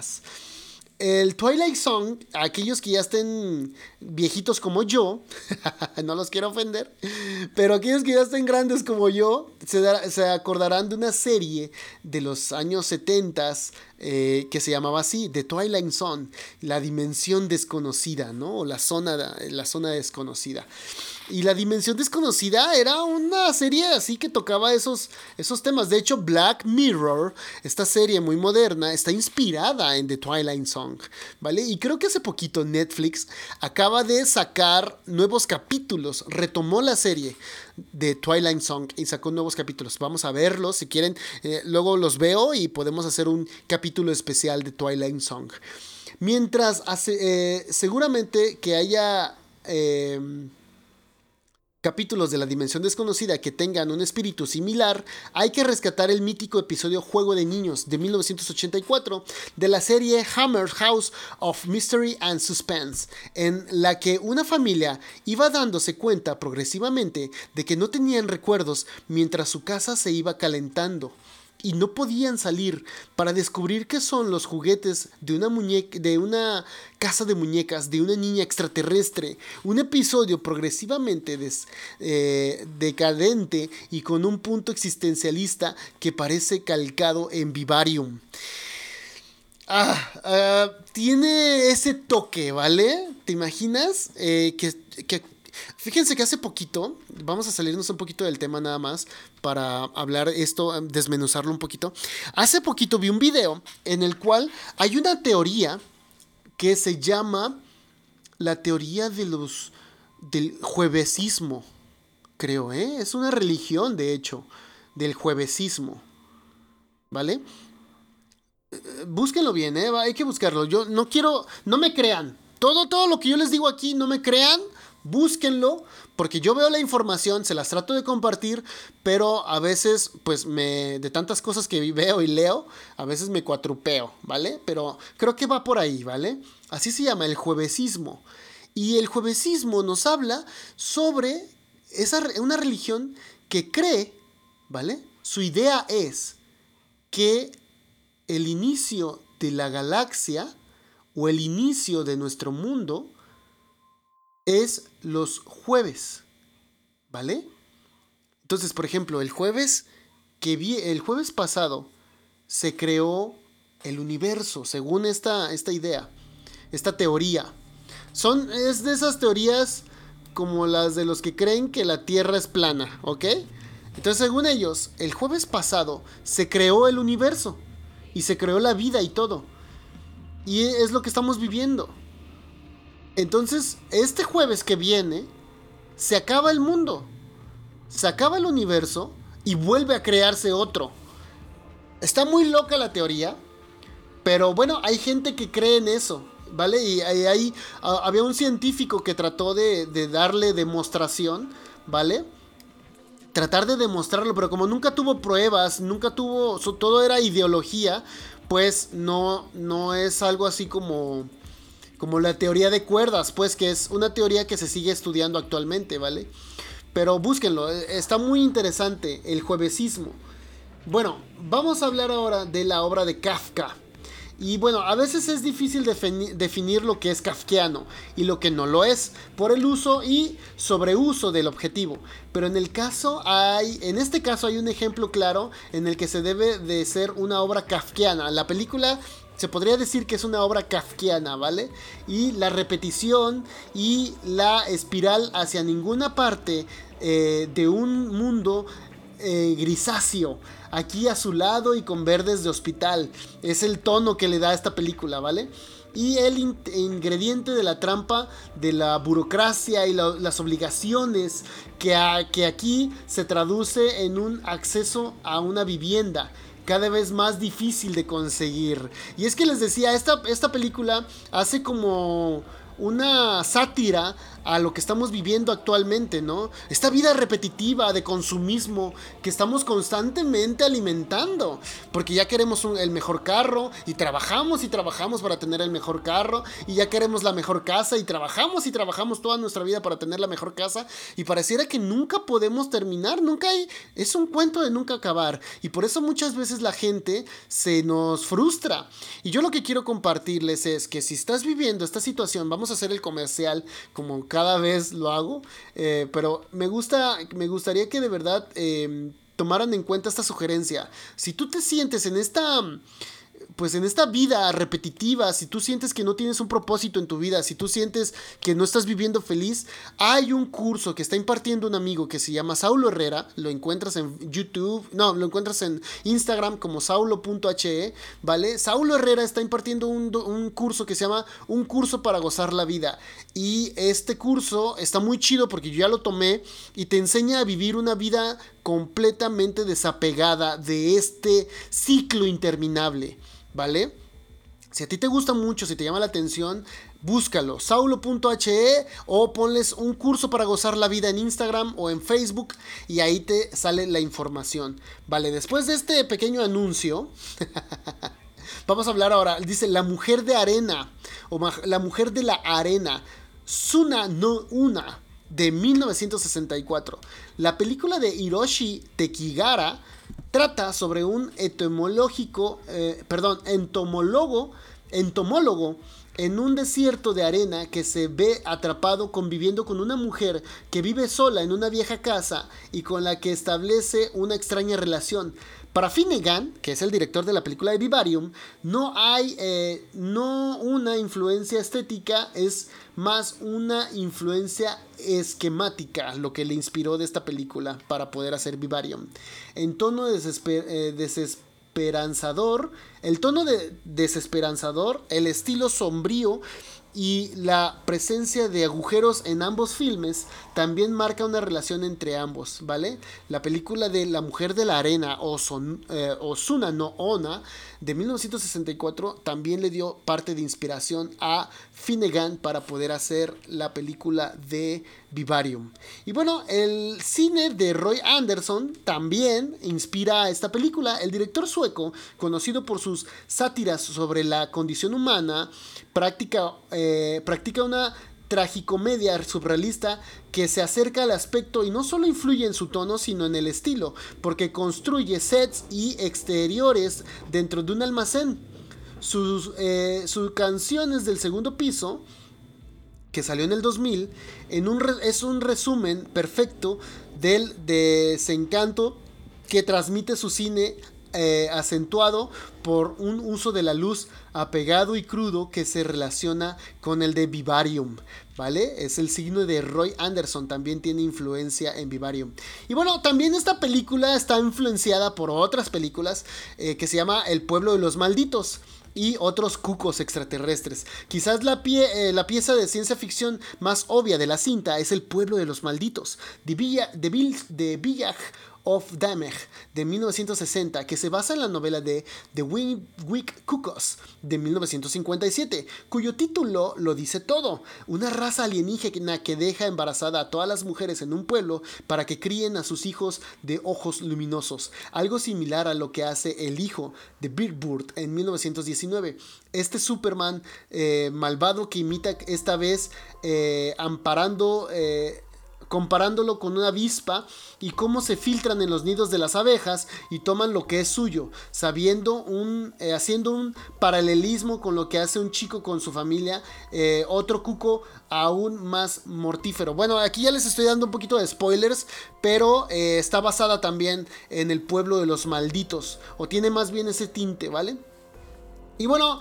Speaker 1: El Twilight Song, aquellos que ya estén viejitos como yo, no los quiero ofender, pero aquellos que ya estén grandes como yo, se, acordarán de una serie de los años 70 eh, que se llamaba así, The Twilight Zone, la dimensión desconocida, ¿no? O la zona, la zona desconocida. Y la dimensión desconocida era una serie así que tocaba esos, esos temas. De hecho, Black Mirror, esta serie muy moderna, está inspirada en The Twilight Song, ¿vale? Y creo que hace poquito Netflix acaba de sacar nuevos capítulos, retomó la serie de Twilight Song y sacó nuevos capítulos. Vamos a verlos si quieren. Eh, luego los veo y podemos hacer un capítulo especial de Twilight Song. Mientras hace, eh, seguramente que haya... Em, capítulos de la dimensión desconocida que tengan un espíritu similar, hay que rescatar el mítico episodio Juego de Niños de 1984 de la serie Hammer House of Mystery and Suspense, en la que una familia iba dándose cuenta progresivamente de que no tenían recuerdos mientras su casa se iba calentando y no podían salir para descubrir qué son los juguetes de una de una casa de muñecas de una niña extraterrestre un episodio progresivamente eh, decadente y con un punto existencialista que parece calcado en Vivarium ah, ah tiene ese toque, ¿vale? ¿Te imaginas? Eh, que, que Fíjense que hace poquito, vamos a salirnos un poquito del tema nada más para hablar esto, desmenuzarlo un poquito. Hace poquito vi un video en el cual hay una teoría que se llama la teoría de los del juevesismo, creo, ¿eh? Es una religión, de hecho, del juevesismo. ¿Vale? Búsquenlo bien, ¿eh? Hay que buscarlo. Yo no quiero, no me crean. Todo, todo lo que yo les digo aquí, no me crean búsquenlo, porque yo veo la información, se las trato de compartir, pero a veces, pues me, de tantas cosas que veo y leo, a veces me cuatrupeo, ¿vale? Pero creo que va por ahí, ¿vale? Así se llama el juevesismo. Y el juevesismo nos habla sobre esa, una religión que cree, ¿vale? Su idea es que el inicio de la galaxia o el inicio de nuestro mundo es los jueves, ¿vale? Entonces, por ejemplo, el jueves que vi, el jueves pasado se creó el universo, según esta, esta idea, esta teoría. Son, es de esas teorías como las de los que creen que la Tierra es plana, ¿ok? Entonces, según ellos, el jueves pasado se creó el universo y se creó la vida y todo. Y es lo que estamos viviendo. Entonces, este jueves que viene, se acaba el mundo. Se acaba el universo y vuelve a crearse otro. Está muy loca la teoría, pero bueno, hay gente que cree en eso, ¿vale? Y ahí había un científico que trató de, darle demostración, ¿vale? Tratar de demostrarlo, pero como nunca tuvo pruebas, nunca tuvo, todo era ideología, pues no, no es algo así como como la teoría de cuerdas, pues que es una teoría que se sigue estudiando actualmente, ¿vale? Pero búsquenlo, eh, está muy interesante el juevesismo. Bueno, vamos a hablar ahora de la obra de Kafka. Y bueno, a veces es difícil definir lo que es kafkiano y lo que no lo es por el uso y sobreuso del objetivo. Pero en el caso hay, en este caso hay un ejemplo claro en el que se debe de ser una obra kafkiana. La película se podría decir que es una obra kafkiana, ¿vale? Y la repetición y la espiral hacia ninguna parte eh, de un mundo eh, grisáceo, aquí a su lado y con verdes de hospital. Es el tono que le da a esta película, ¿vale? Y el ingrediente de la trampa de la burocracia y las obligaciones que, que aquí se traduce en un acceso a una vivienda cada vez más difícil de conseguir. Y es que les decía, esta, esta película hace como una sátira a lo que estamos viviendo actualmente, ¿no? Esta vida repetitiva de consumismo que estamos constantemente alimentando, porque ya queremos el mejor carro y trabajamos y trabajamos para tener el mejor carro y ya queremos la mejor casa y trabajamos y trabajamos toda nuestra vida para tener la mejor casa y pareciera que nunca podemos terminar, nunca hay, es un cuento de nunca acabar y por eso muchas veces la gente se nos frustra. Y yo lo que quiero compartirles es que si estás viviendo esta situación, vamos a hacer el comercial como cada vez lo hago, eh, pero me gusta, me gustaría que de verdad eh, tomaran en cuenta esta sugerencia. Si tú te sientes en esta pues en esta vida repetitiva, si tú sientes que no tienes un propósito en tu vida, si tú sientes que no estás viviendo feliz, hay un curso que está impartiendo un amigo que se llama Saulo Herrera, lo encuentras en YouTube, no, lo encuentras en Instagram como saulo.he, ¿vale? Saulo Herrera está impartiendo un, un curso que se llama Un curso para gozar la vida. Y este curso está muy chido porque yo ya lo tomé y te enseña a vivir una vida completamente desapegada de este ciclo interminable. ¿vale? Si a ti te gusta mucho, si te llama la atención, búscalo, saulo.he o ponles un curso para gozar la vida en Instagram o en Facebook y ahí te sale la información. Vale, después de este pequeño anuncio, vamos a hablar ahora, dice la mujer de arena o la mujer de la arena, Suna no Una de 1964. La película de Hiroshi Tekigara Trata sobre un etimológico, eh, perdón, entomólogo, entomólogo en un desierto de arena que se ve atrapado conviviendo con una mujer que vive sola en una vieja casa y con la que establece una extraña relación. Para Finnegan, que es el director de la película de Vivarium, no hay eh, no una influencia estética, es más una influencia esquemática lo que le inspiró de esta película para poder hacer Vivarium. En tono eh, desesperanzador, el tono de desesperanzador, el estilo sombrío y la presencia de agujeros en ambos filmes también marca una relación entre ambos, ¿vale? La película de La Mujer de la Arena o eh, Osuna no Ona de 1964 también le dio parte de inspiración a Finnegan para poder hacer la película de Vivarium. Y bueno, el cine de Roy Anderson también inspira a esta película. El director sueco, conocido por sus sátiras sobre la condición humana, practica, eh, practica una tragicomedia surrealista que se acerca al aspecto y no solo influye en su tono, sino en el estilo, porque construye sets y exteriores dentro de un almacén. Sus, eh, canciones del segundo piso, que salió en el 2000, en un es un resumen perfecto del desencanto que transmite su cine eh, acentuado por un uso de la luz apegado y crudo que se relaciona con el de Vivarium, Es el signo de Roy Anderson, también tiene influencia en Vivarium. Y bueno, también esta película está influenciada por otras películas eh, que se llama El pueblo de los malditos. y otros cucos extraterrestres. Quizás la, pie, eh, la, pieza de ciencia ficción más obvia de la cinta es El pueblo de los malditos, de, Villa, de, de Village of Damage de 1960, que se basa en la novela de The Wick Cuckoos de 1957, cuyo título lo dice todo: una raza alienígena que deja embarazada a todas las mujeres en un pueblo para que críen a sus hijos de ojos luminosos, algo similar a lo que hace el hijo de Bird Bird en 1919. Este Superman eh, malvado que imita esta vez eh, amparando. Eh, comparándolo con una avispa y cómo se filtran en los nidos de las abejas y toman lo que es suyo, sabiendo un, eh, haciendo un paralelismo con lo que hace un chico con su familia, eh, otro cuco aún más mortífero. Bueno, aquí ya les estoy dando un poquito de spoilers, pero eh, está basada también en el pueblo de los malditos, o tiene más bien ese tinte, ¿vale? Y bueno,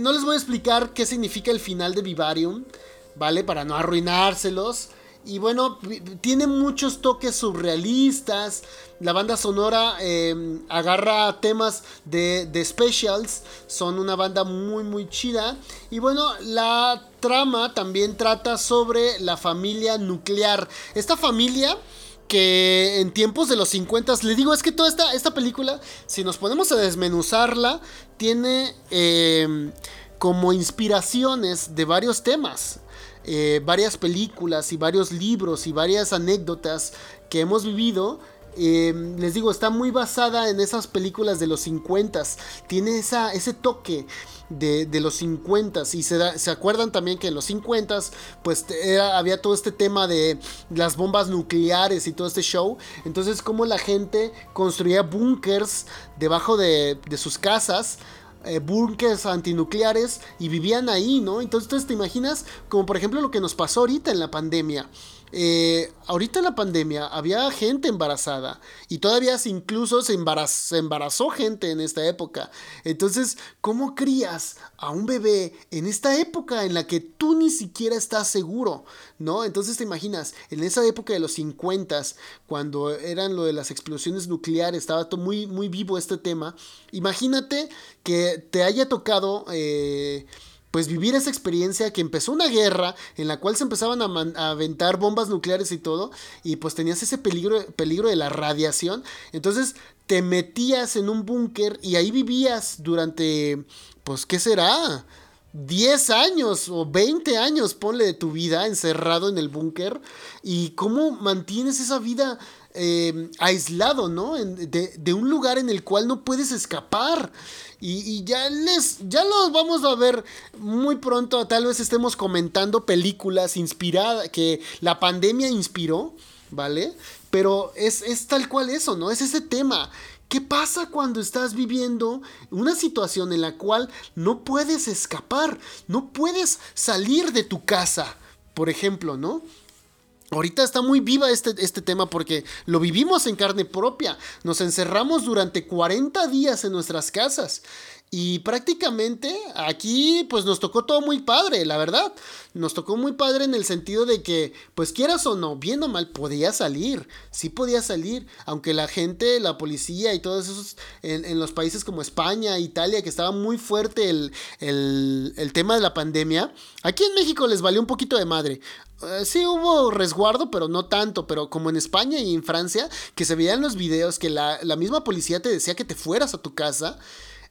Speaker 1: no les voy a explicar qué significa el final de Vivarium, ¿vale? Para no arruinárselos. Y bueno, tiene muchos toques surrealistas. La banda sonora em, agarra temas de, specials. Son una banda muy muy chida. Y bueno, la trama también trata sobre la familia nuclear. Esta familia que en tiempos de los 50, le digo, es que toda esta, esta película, si nos ponemos a desmenuzarla, tiene em, como inspiraciones de varios temas. Eh, varias películas y varios libros y varias anécdotas que hemos vivido. Em, les digo, está muy basada en esas películas de los 50. Tiene esa, ese toque de, los 50 y se, se, acuerdan también que en los 50 pues había todo este tema de las bombas nucleares y todo este show. Entonces como la gente construía búnkers debajo de, de sus casas eh, búnkers antinucleares y vivían ahí, ¿no? Entonces te imaginas como por ejemplo lo que nos pasó ahorita en la pandemia. Eh, ahorita en la pandemia había gente embarazada y todavía incluso se, embarazó gente en esta época. Entonces, ¿cómo crías a un bebé en esta época en la que tú ni siquiera estás seguro? ¿No? Entonces te imaginas, en esa época de los 50, cuando eran lo de las explosiones nucleares, estaba todo muy, muy vivo este tema. Imagínate que te haya tocado... Eh, pues vivir esa experiencia que empezó una guerra en la cual se empezaban a, aventar bombas nucleares y todo, y pues tenías ese peligro, peligro de la radiación, entonces te metías en un búnker y ahí vivías durante, pues, ¿qué será? 10 años o 20 años, ponle de tu vida encerrado en el búnker, y cómo mantienes esa vida eh, aislado, ¿no? de, de, un lugar en el cual no puedes escapar. Y, ya les, ya los vamos a ver muy pronto. Tal vez estemos comentando películas inspiradas que la pandemia inspiró, ¿vale? Pero es, es tal cual eso, ¿no? Es ese tema. ¿Qué pasa cuando estás viviendo una situación en la cual no puedes escapar? No puedes salir de tu casa, por ejemplo, ¿no? Ahorita está muy viva este, este, tema porque lo vivimos en carne propia. Nos encerramos durante 40 días en nuestras casas. Y prácticamente aquí pues nos tocó todo muy padre, la verdad. Nos tocó muy padre en el sentido de que pues quieras o no, bien o mal, podía salir. Sí podía salir. Aunque la gente, la policía y todos esos en, los países como España, Italia, que estaba muy fuerte el, el tema de la pandemia. Aquí en México les valió un poquito de madre. Eh, sí hubo resguardo, pero no tanto. Pero como en España y en Francia, que se veían los videos que la, misma policía te decía que te fueras a tu casa.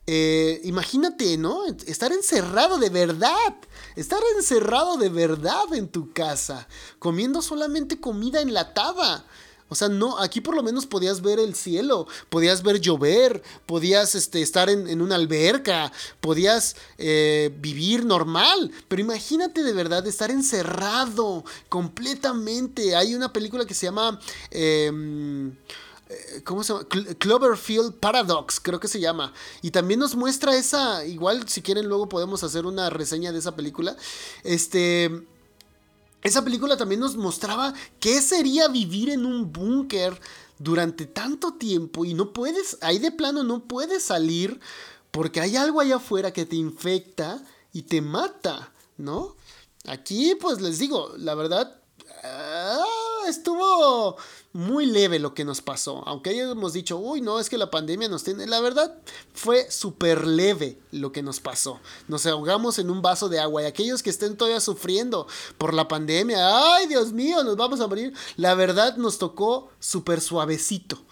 Speaker 1: Eh, imagínate, ¿no? Estar encerrado de verdad. Estar encerrado de verdad en tu casa. Comiendo solamente comida enlatada. O sea, no, aquí por lo menos podías ver el cielo, podías ver llover, podías este, estar en, una alberca, podías eh, vivir normal. Pero imagínate de verdad estar encerrado completamente. Hay una película que se llama... Em, ¿Cómo se llama? Cloverfield Paradox, creo que se llama. Y también nos muestra esa. Igual, si quieren, luego podemos hacer una reseña de esa película. Este esa película también nos mostraba qué sería vivir en un búnker durante tanto tiempo y no puedes, ahí de plano no puedes salir porque hay algo allá afuera que te infecta y te mata, ¿no? Aquí pues les digo, la verdad, ah, estuvo muy leve lo que nos pasó. Aunque hayamos dicho, uy, no, es que la pandemia nos tiene. La verdad, fue súper leve lo que nos pasó. Nos ahogamos en un vaso de agua. Y aquellos que estén todavía sufriendo por la pandemia, ay, Dios mío, nos vamos a morir. La verdad, nos tocó súper suavecito.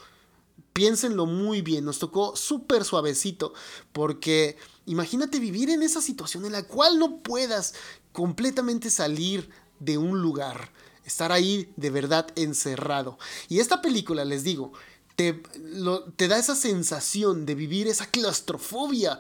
Speaker 1: Piénsenlo muy bien, nos tocó súper suavecito. Porque imagínate vivir en esa situación en la cual no puedas completamente salir de un lugar estar ahí de verdad encerrado. Y esta película, les digo, te, te, da esa sensación de vivir esa claustrofobia,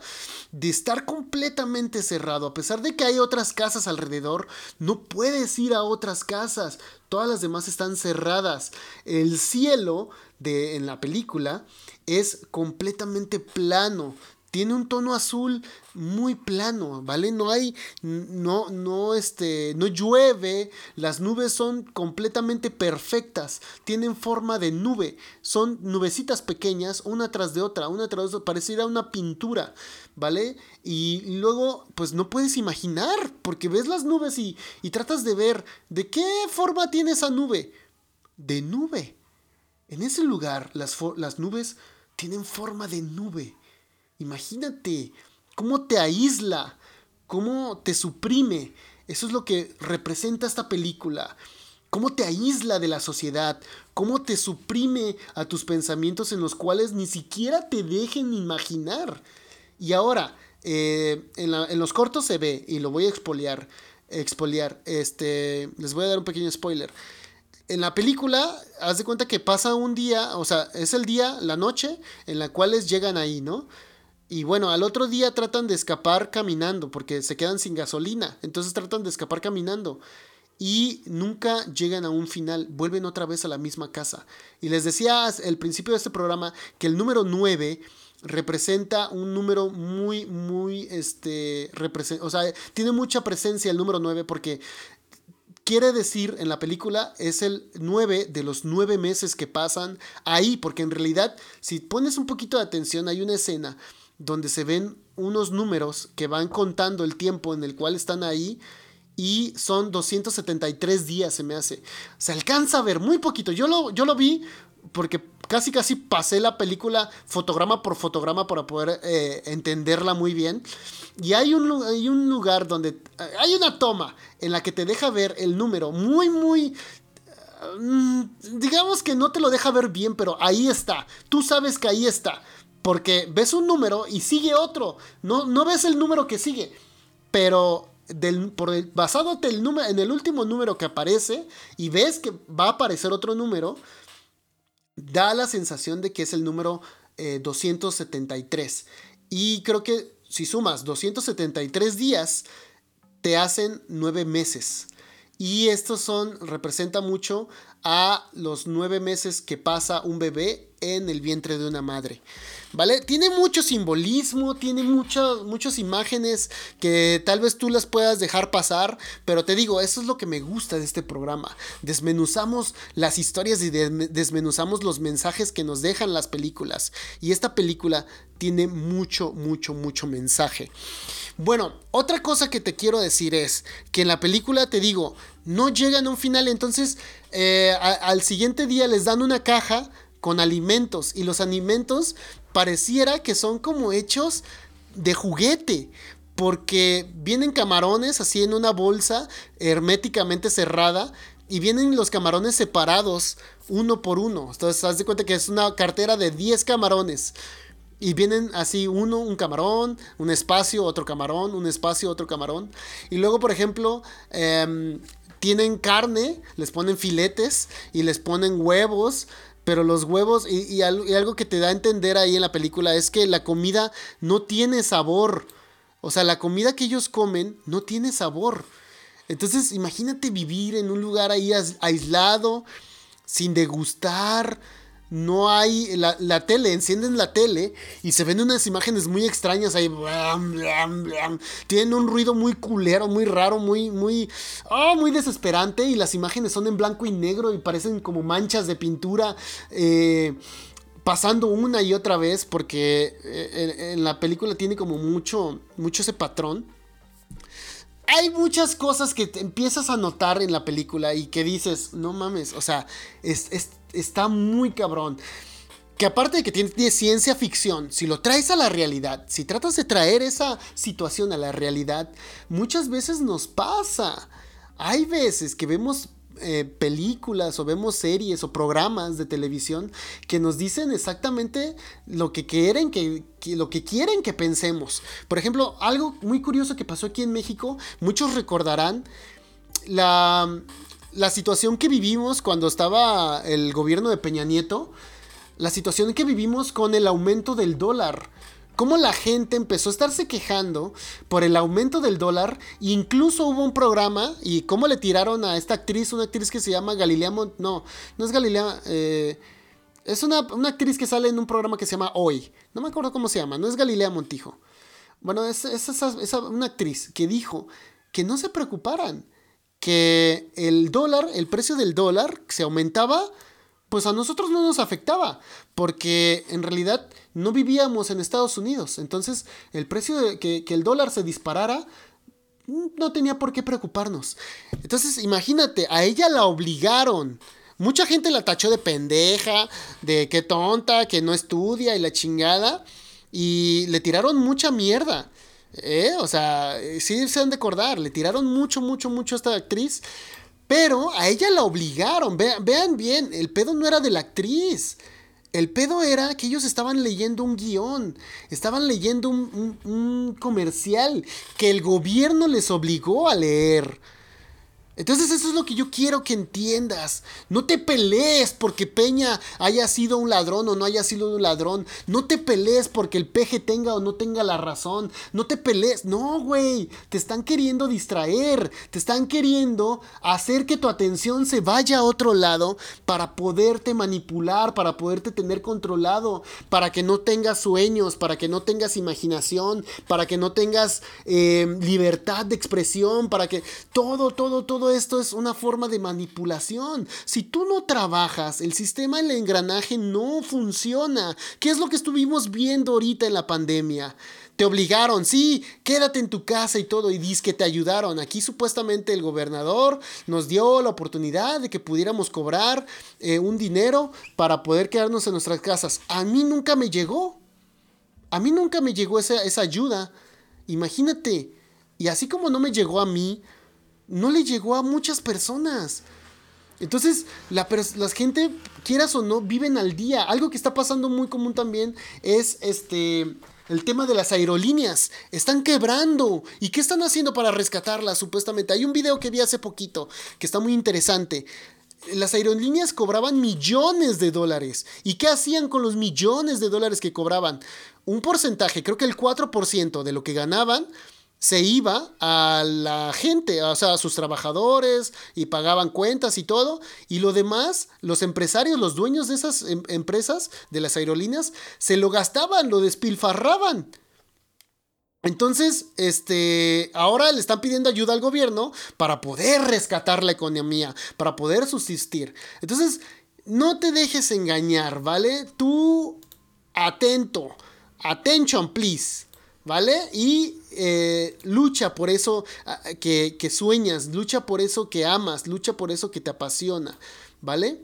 Speaker 1: de estar completamente cerrado. A pesar de que hay otras casas alrededor, no puedes ir a otras casas. Todas las demás están cerradas. El cielo de, en la película es completamente plano tiene un tono azul muy plano, ¿vale? No hay, no, no, este, no llueve, las nubes son completamente perfectas, tienen forma de nube, son nubecitas pequeñas, una tras de otra, una tras de otra, pareciera una pintura, ¿vale? Y luego, pues no puedes imaginar, porque ves las nubes y, y tratas de ver de qué forma tiene esa nube, de nube. En ese lugar, las, las nubes tienen forma de nube. Imagínate cómo te aísla, cómo te suprime. Eso es lo que representa esta película. Cómo te aísla de la sociedad, cómo te suprime a tus pensamientos en los cuales ni siquiera te dejen imaginar. Y ahora, eh, en, los cortos se ve, y lo voy a expoliar, expoliar, este, les voy a dar un pequeño spoiler. En la película, haz de cuenta que pasa un día, o sea, es el día, la noche, en la cual llegan ahí, ¿no? Y bueno, al otro día tratan de escapar caminando porque se quedan sin gasolina. Entonces tratan de escapar caminando. Y nunca llegan a un final, vuelven otra vez a la misma casa. Y les decía al principio de este programa que el número 9 representa un número muy, muy, este, o sea, tiene mucha presencia el número 9 porque quiere decir en la película es el 9 de los 9 meses que pasan ahí, porque en realidad, si pones un poquito de atención, hay una escena donde se ven unos números que van contando el tiempo en el cual están ahí y son 273 días se me hace. Se alcanza a ver muy poquito. Yo lo, yo lo vi porque casi casi pasé la película fotograma por fotograma para poder eh, entenderla muy bien. Y hay un, hay un lugar donde hay una toma en la que te deja ver el número muy, muy mm, digamos que no te lo deja ver bien, pero ahí está. Tú sabes que ahí está. Porque ves un número y sigue otro. No, no ves el número que sigue. Pero del, por el, basándote el número, en el último número que aparece y ves que va a aparecer otro número, da la sensación de que es el número 273. Eh, y creo que si sumas 273 días, te hacen 9 meses. Y estos son, representa mucho a los 9 meses que pasa un bebé en el vientre de una madre. ¿Vale? Tiene mucho simbolismo, tiene muchas imágenes que tal vez tú las puedas dejar pasar, pero te digo, eso es lo que me gusta de este programa. Desmenuzamos las historias y desmenuzamos los mensajes que nos dejan las películas. Y esta película tiene mucho, mucho, mucho mensaje. Bueno, otra cosa que te quiero decir es que en la película te digo, no llegan a un final, entonces eh, al siguiente día les dan una caja con alimentos y los alimentos pareciera que son como hechos de juguete. Porque vienen camarones así en una bolsa herméticamente cerrada y vienen los camarones separados uno por uno. Entonces, haz de cuenta que es una cartera de 10 camarones. Y vienen así uno, un camarón, un espacio, otro camarón, un espacio, otro camarón. Y luego, por ejemplo, em, tienen carne, les ponen filetes y les ponen huevos, pero los huevos, y, algo que te da a entender ahí en la película es que la comida no tiene sabor. O sea, la comida que ellos comen no tiene sabor. Entonces, imagínate vivir en un lugar ahí aislado, sin degustar, no hay la, tele, encienden la tele y se ven unas imágenes muy extrañas ahí. Tienen un ruido muy culero, muy raro, muy, muy, oh, muy desesperante y las imágenes son en blanco y negro y parecen como manchas de pintura. Eh, pasando una y otra vez porque eh, en, la película tiene como mucho, mucho ese patrón. hay muchas cosas que empiezas a notar en la película y que dices, no mames, o sea, está muy cabrón. Que aparte de que tiene, ciencia ficción, si lo traes a la realidad, si tratas de traer esa situación a la realidad, muchas veces nos pasa. Hay veces que vemos eh, películas o vemos series o programas de televisión que nos dicen exactamente lo que quieren que, lo que quieren que pensemos. Por ejemplo, algo muy curioso que pasó aquí en México, muchos recordarán la, la situación que vivimos cuando estaba el gobierno de Peña Nieto, la situación que vivimos con el aumento del dólar cómo la gente empezó a estarse quejando por el aumento del dólar. incluso hubo un programa y cómo le tiraron a esta actriz, una actriz que se llama Galilea Mont No, no es Galilea. Eh, es una, actriz que sale en un programa que se llama Hoy. No me acuerdo cómo se llama, no es Galilea Montijo. Bueno, es, es una actriz que dijo que no se preocuparan, que el dólar, el precio del dólar se aumentaba pues a nosotros no nos afectaba, porque en realidad no vivíamos en Estados Unidos. Entonces, el precio de que, el dólar se disparara no tenía por qué preocuparnos. Entonces, imagínate, a ella la obligaron. Mucha gente la tachó de pendeja, de qué tonta, que no estudia y la chingada. Y le tiraron mucha mierda. ¿Eh? O sea, sí se han de acordar, le tiraron mucho, mucho, mucho a esta actriz. Pero a ella la obligaron. Vean, bien, el pedo no era de la actriz. El pedo era que ellos estaban leyendo un guion, estaban leyendo un, comercial que el gobierno les obligó a leer. Entonces eso es lo que yo quiero que entiendas. No te pelees porque Peña haya sido un ladrón o no haya sido un ladrón. No te pelees porque el peje tenga o no tenga la razón. No te pelees. No, güey. Te están queriendo distraer. Te están queriendo hacer que tu atención se vaya a otro lado para poderte manipular, para poderte tener controlado, para que no tengas sueños, para que no tengas imaginación, para que no tengas eh, libertad de expresión, para que todo, todo, todo esto es una forma de manipulación. Si tú no trabajas, el sistema, el engranaje no funciona. ¿Qué es lo que estuvimos viendo ahorita en la pandemia? Te obligaron, sí, quédate en tu casa y todo, y dices que te ayudaron. Aquí supuestamente el gobernador nos dio la oportunidad de que pudiéramos cobrar eh, un dinero para poder quedarnos en nuestras casas. A mí nunca me llegó. A mí nunca me llegó esa, esa ayuda. Imagínate. Y así como no me llegó a mí, no le llegó a muchas personas. Entonces, la, gente, quieras o no, viven al día. Algo que está pasando muy común también es este el tema de las aerolíneas. Están quebrando. ¿Y qué están haciendo para rescatarlas, supuestamente? Hay un video que vi hace poquito que está muy interesante. Las aerolíneas cobraban millones de dólares. ¿Y qué hacían con los millones de dólares que cobraban? Un porcentaje, creo que el 4% de lo que ganaban, se iba a la gente, o sea, a sus trabajadores y pagaban cuentas y todo. Y lo demás, los empresarios, los dueños de esas em, empresas, de las aerolíneas, se lo gastaban, lo despilfarraban. Entonces, este, ahora le están pidiendo ayuda al gobierno para poder rescatar la economía, para poder subsistir. Entonces, no te dejes engañar, ¿vale? Tú, atento, attention, please. ¿Vale? Y eh, lucha por eso ah, que, sueñas, lucha por eso que amas, lucha por eso que te apasiona, ¿vale?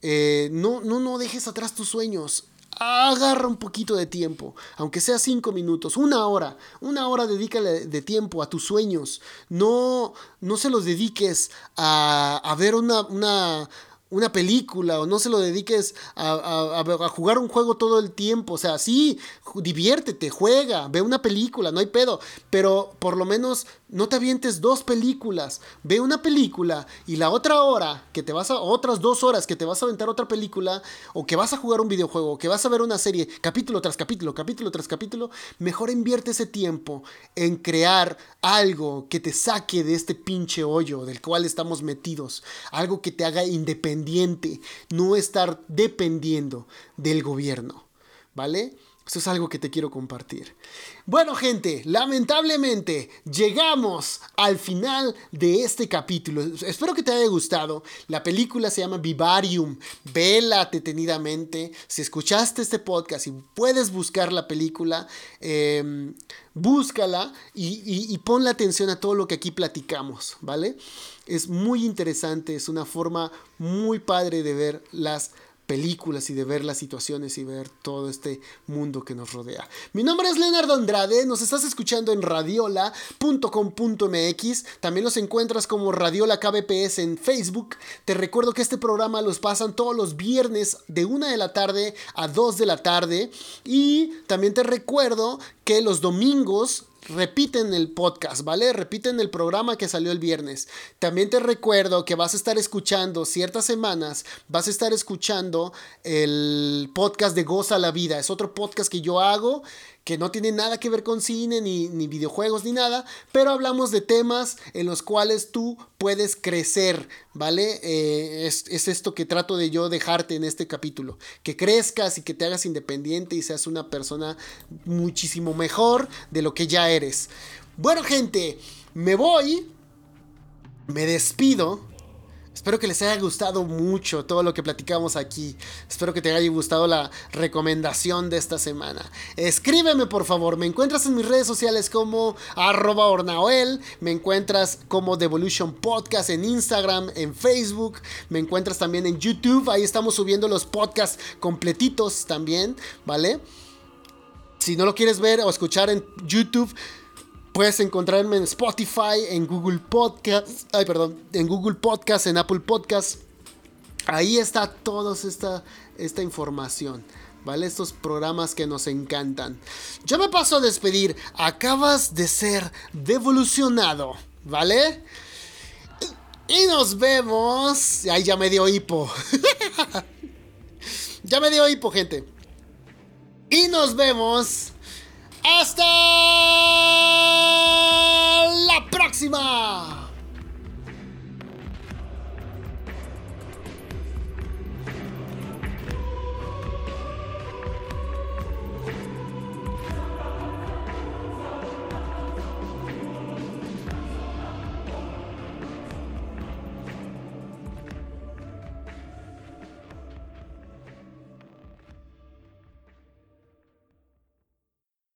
Speaker 1: Eh, no, no, no dejes atrás tus sueños. Agarra un poquito de tiempo, aunque sea cinco minutos, una hora, una hora dedícale de tiempo a tus sueños. No, no se los dediques a, a ver una, una una película o no se lo dediques a, jugar un juego todo el tiempo. O sea, sí, diviértete, juega, ve una película, no hay pedo. Pero por lo menos no te avientes dos películas. Ve una película y la otra hora que te vas a, otras dos horas que te vas a aventar otra película o que vas a jugar un videojuego, o que vas a ver una serie, capítulo tras capítulo, capítulo tras capítulo, mejor invierte ese tiempo en crear algo que te saque de este pinche hoyo del cual estamos metidos. Algo que te haga independiente no estar dependiendo del gobierno, ¿vale? Eso es algo que te quiero compartir. Bueno, gente, lamentablemente llegamos al final de este capítulo. Espero que te haya gustado. La película se llama Vivarium. Vela detenidamente. Si escuchaste este podcast y puedes buscar la película, em, búscala y, y pon la atención a todo lo que aquí platicamos, ¿vale? Es muy interesante, es una forma muy padre de ver las películas y de ver las situaciones y ver todo este mundo que nos rodea. Mi nombre es Leonardo Andrade, nos estás escuchando en radiola.com.mx, también los encuentras como Radiola KBPS en Facebook. Te recuerdo que este programa los pasan todos los viernes de 1 de la tarde a 2 de la tarde y también te recuerdo que los domingos repiten el podcast, ¿vale? Repiten el programa que salió el viernes. También te recuerdo que vas a estar escuchando ciertas semanas, vas a estar escuchando el podcast de Goza la Vida. Es otro podcast que yo hago que no tiene nada que ver con cine, ni, videojuegos, ni nada, pero hablamos de temas en los cuales tú puedes crecer, ¿vale? Eh, es, es, esto que trato de yo dejarte en este capítulo, que crezcas y que te hagas independiente y seas una persona muchísimo mejor de lo que ya eres. Bueno, gente, me voy, me despido Espero que les haya gustado mucho todo lo que platicamos aquí. Espero que te haya gustado la recomendación de esta semana. Escríbeme por favor. Me encuentras en mis redes sociales como arroba ornaoel. Me encuentras como Devolution Podcast en Instagram, en Facebook. Me encuentras también en YouTube. Ahí estamos subiendo los podcasts completitos también, ¿vale? Si no lo quieres ver o escuchar en YouTube Puedes encontrarme en Spotify, en Google Podcast, ay, perdón, en Google Podcast, en Apple Podcast. Ahí está toda esta, información. ¿Vale? Estos programas que nos encantan. Yo me paso a despedir. Acabas de ser devolucionado. ¿Vale? Y nos vemos. Ay, ya me dio hipo. ya me dio hipo, gente. Y nos vemos. Hasta la próxima.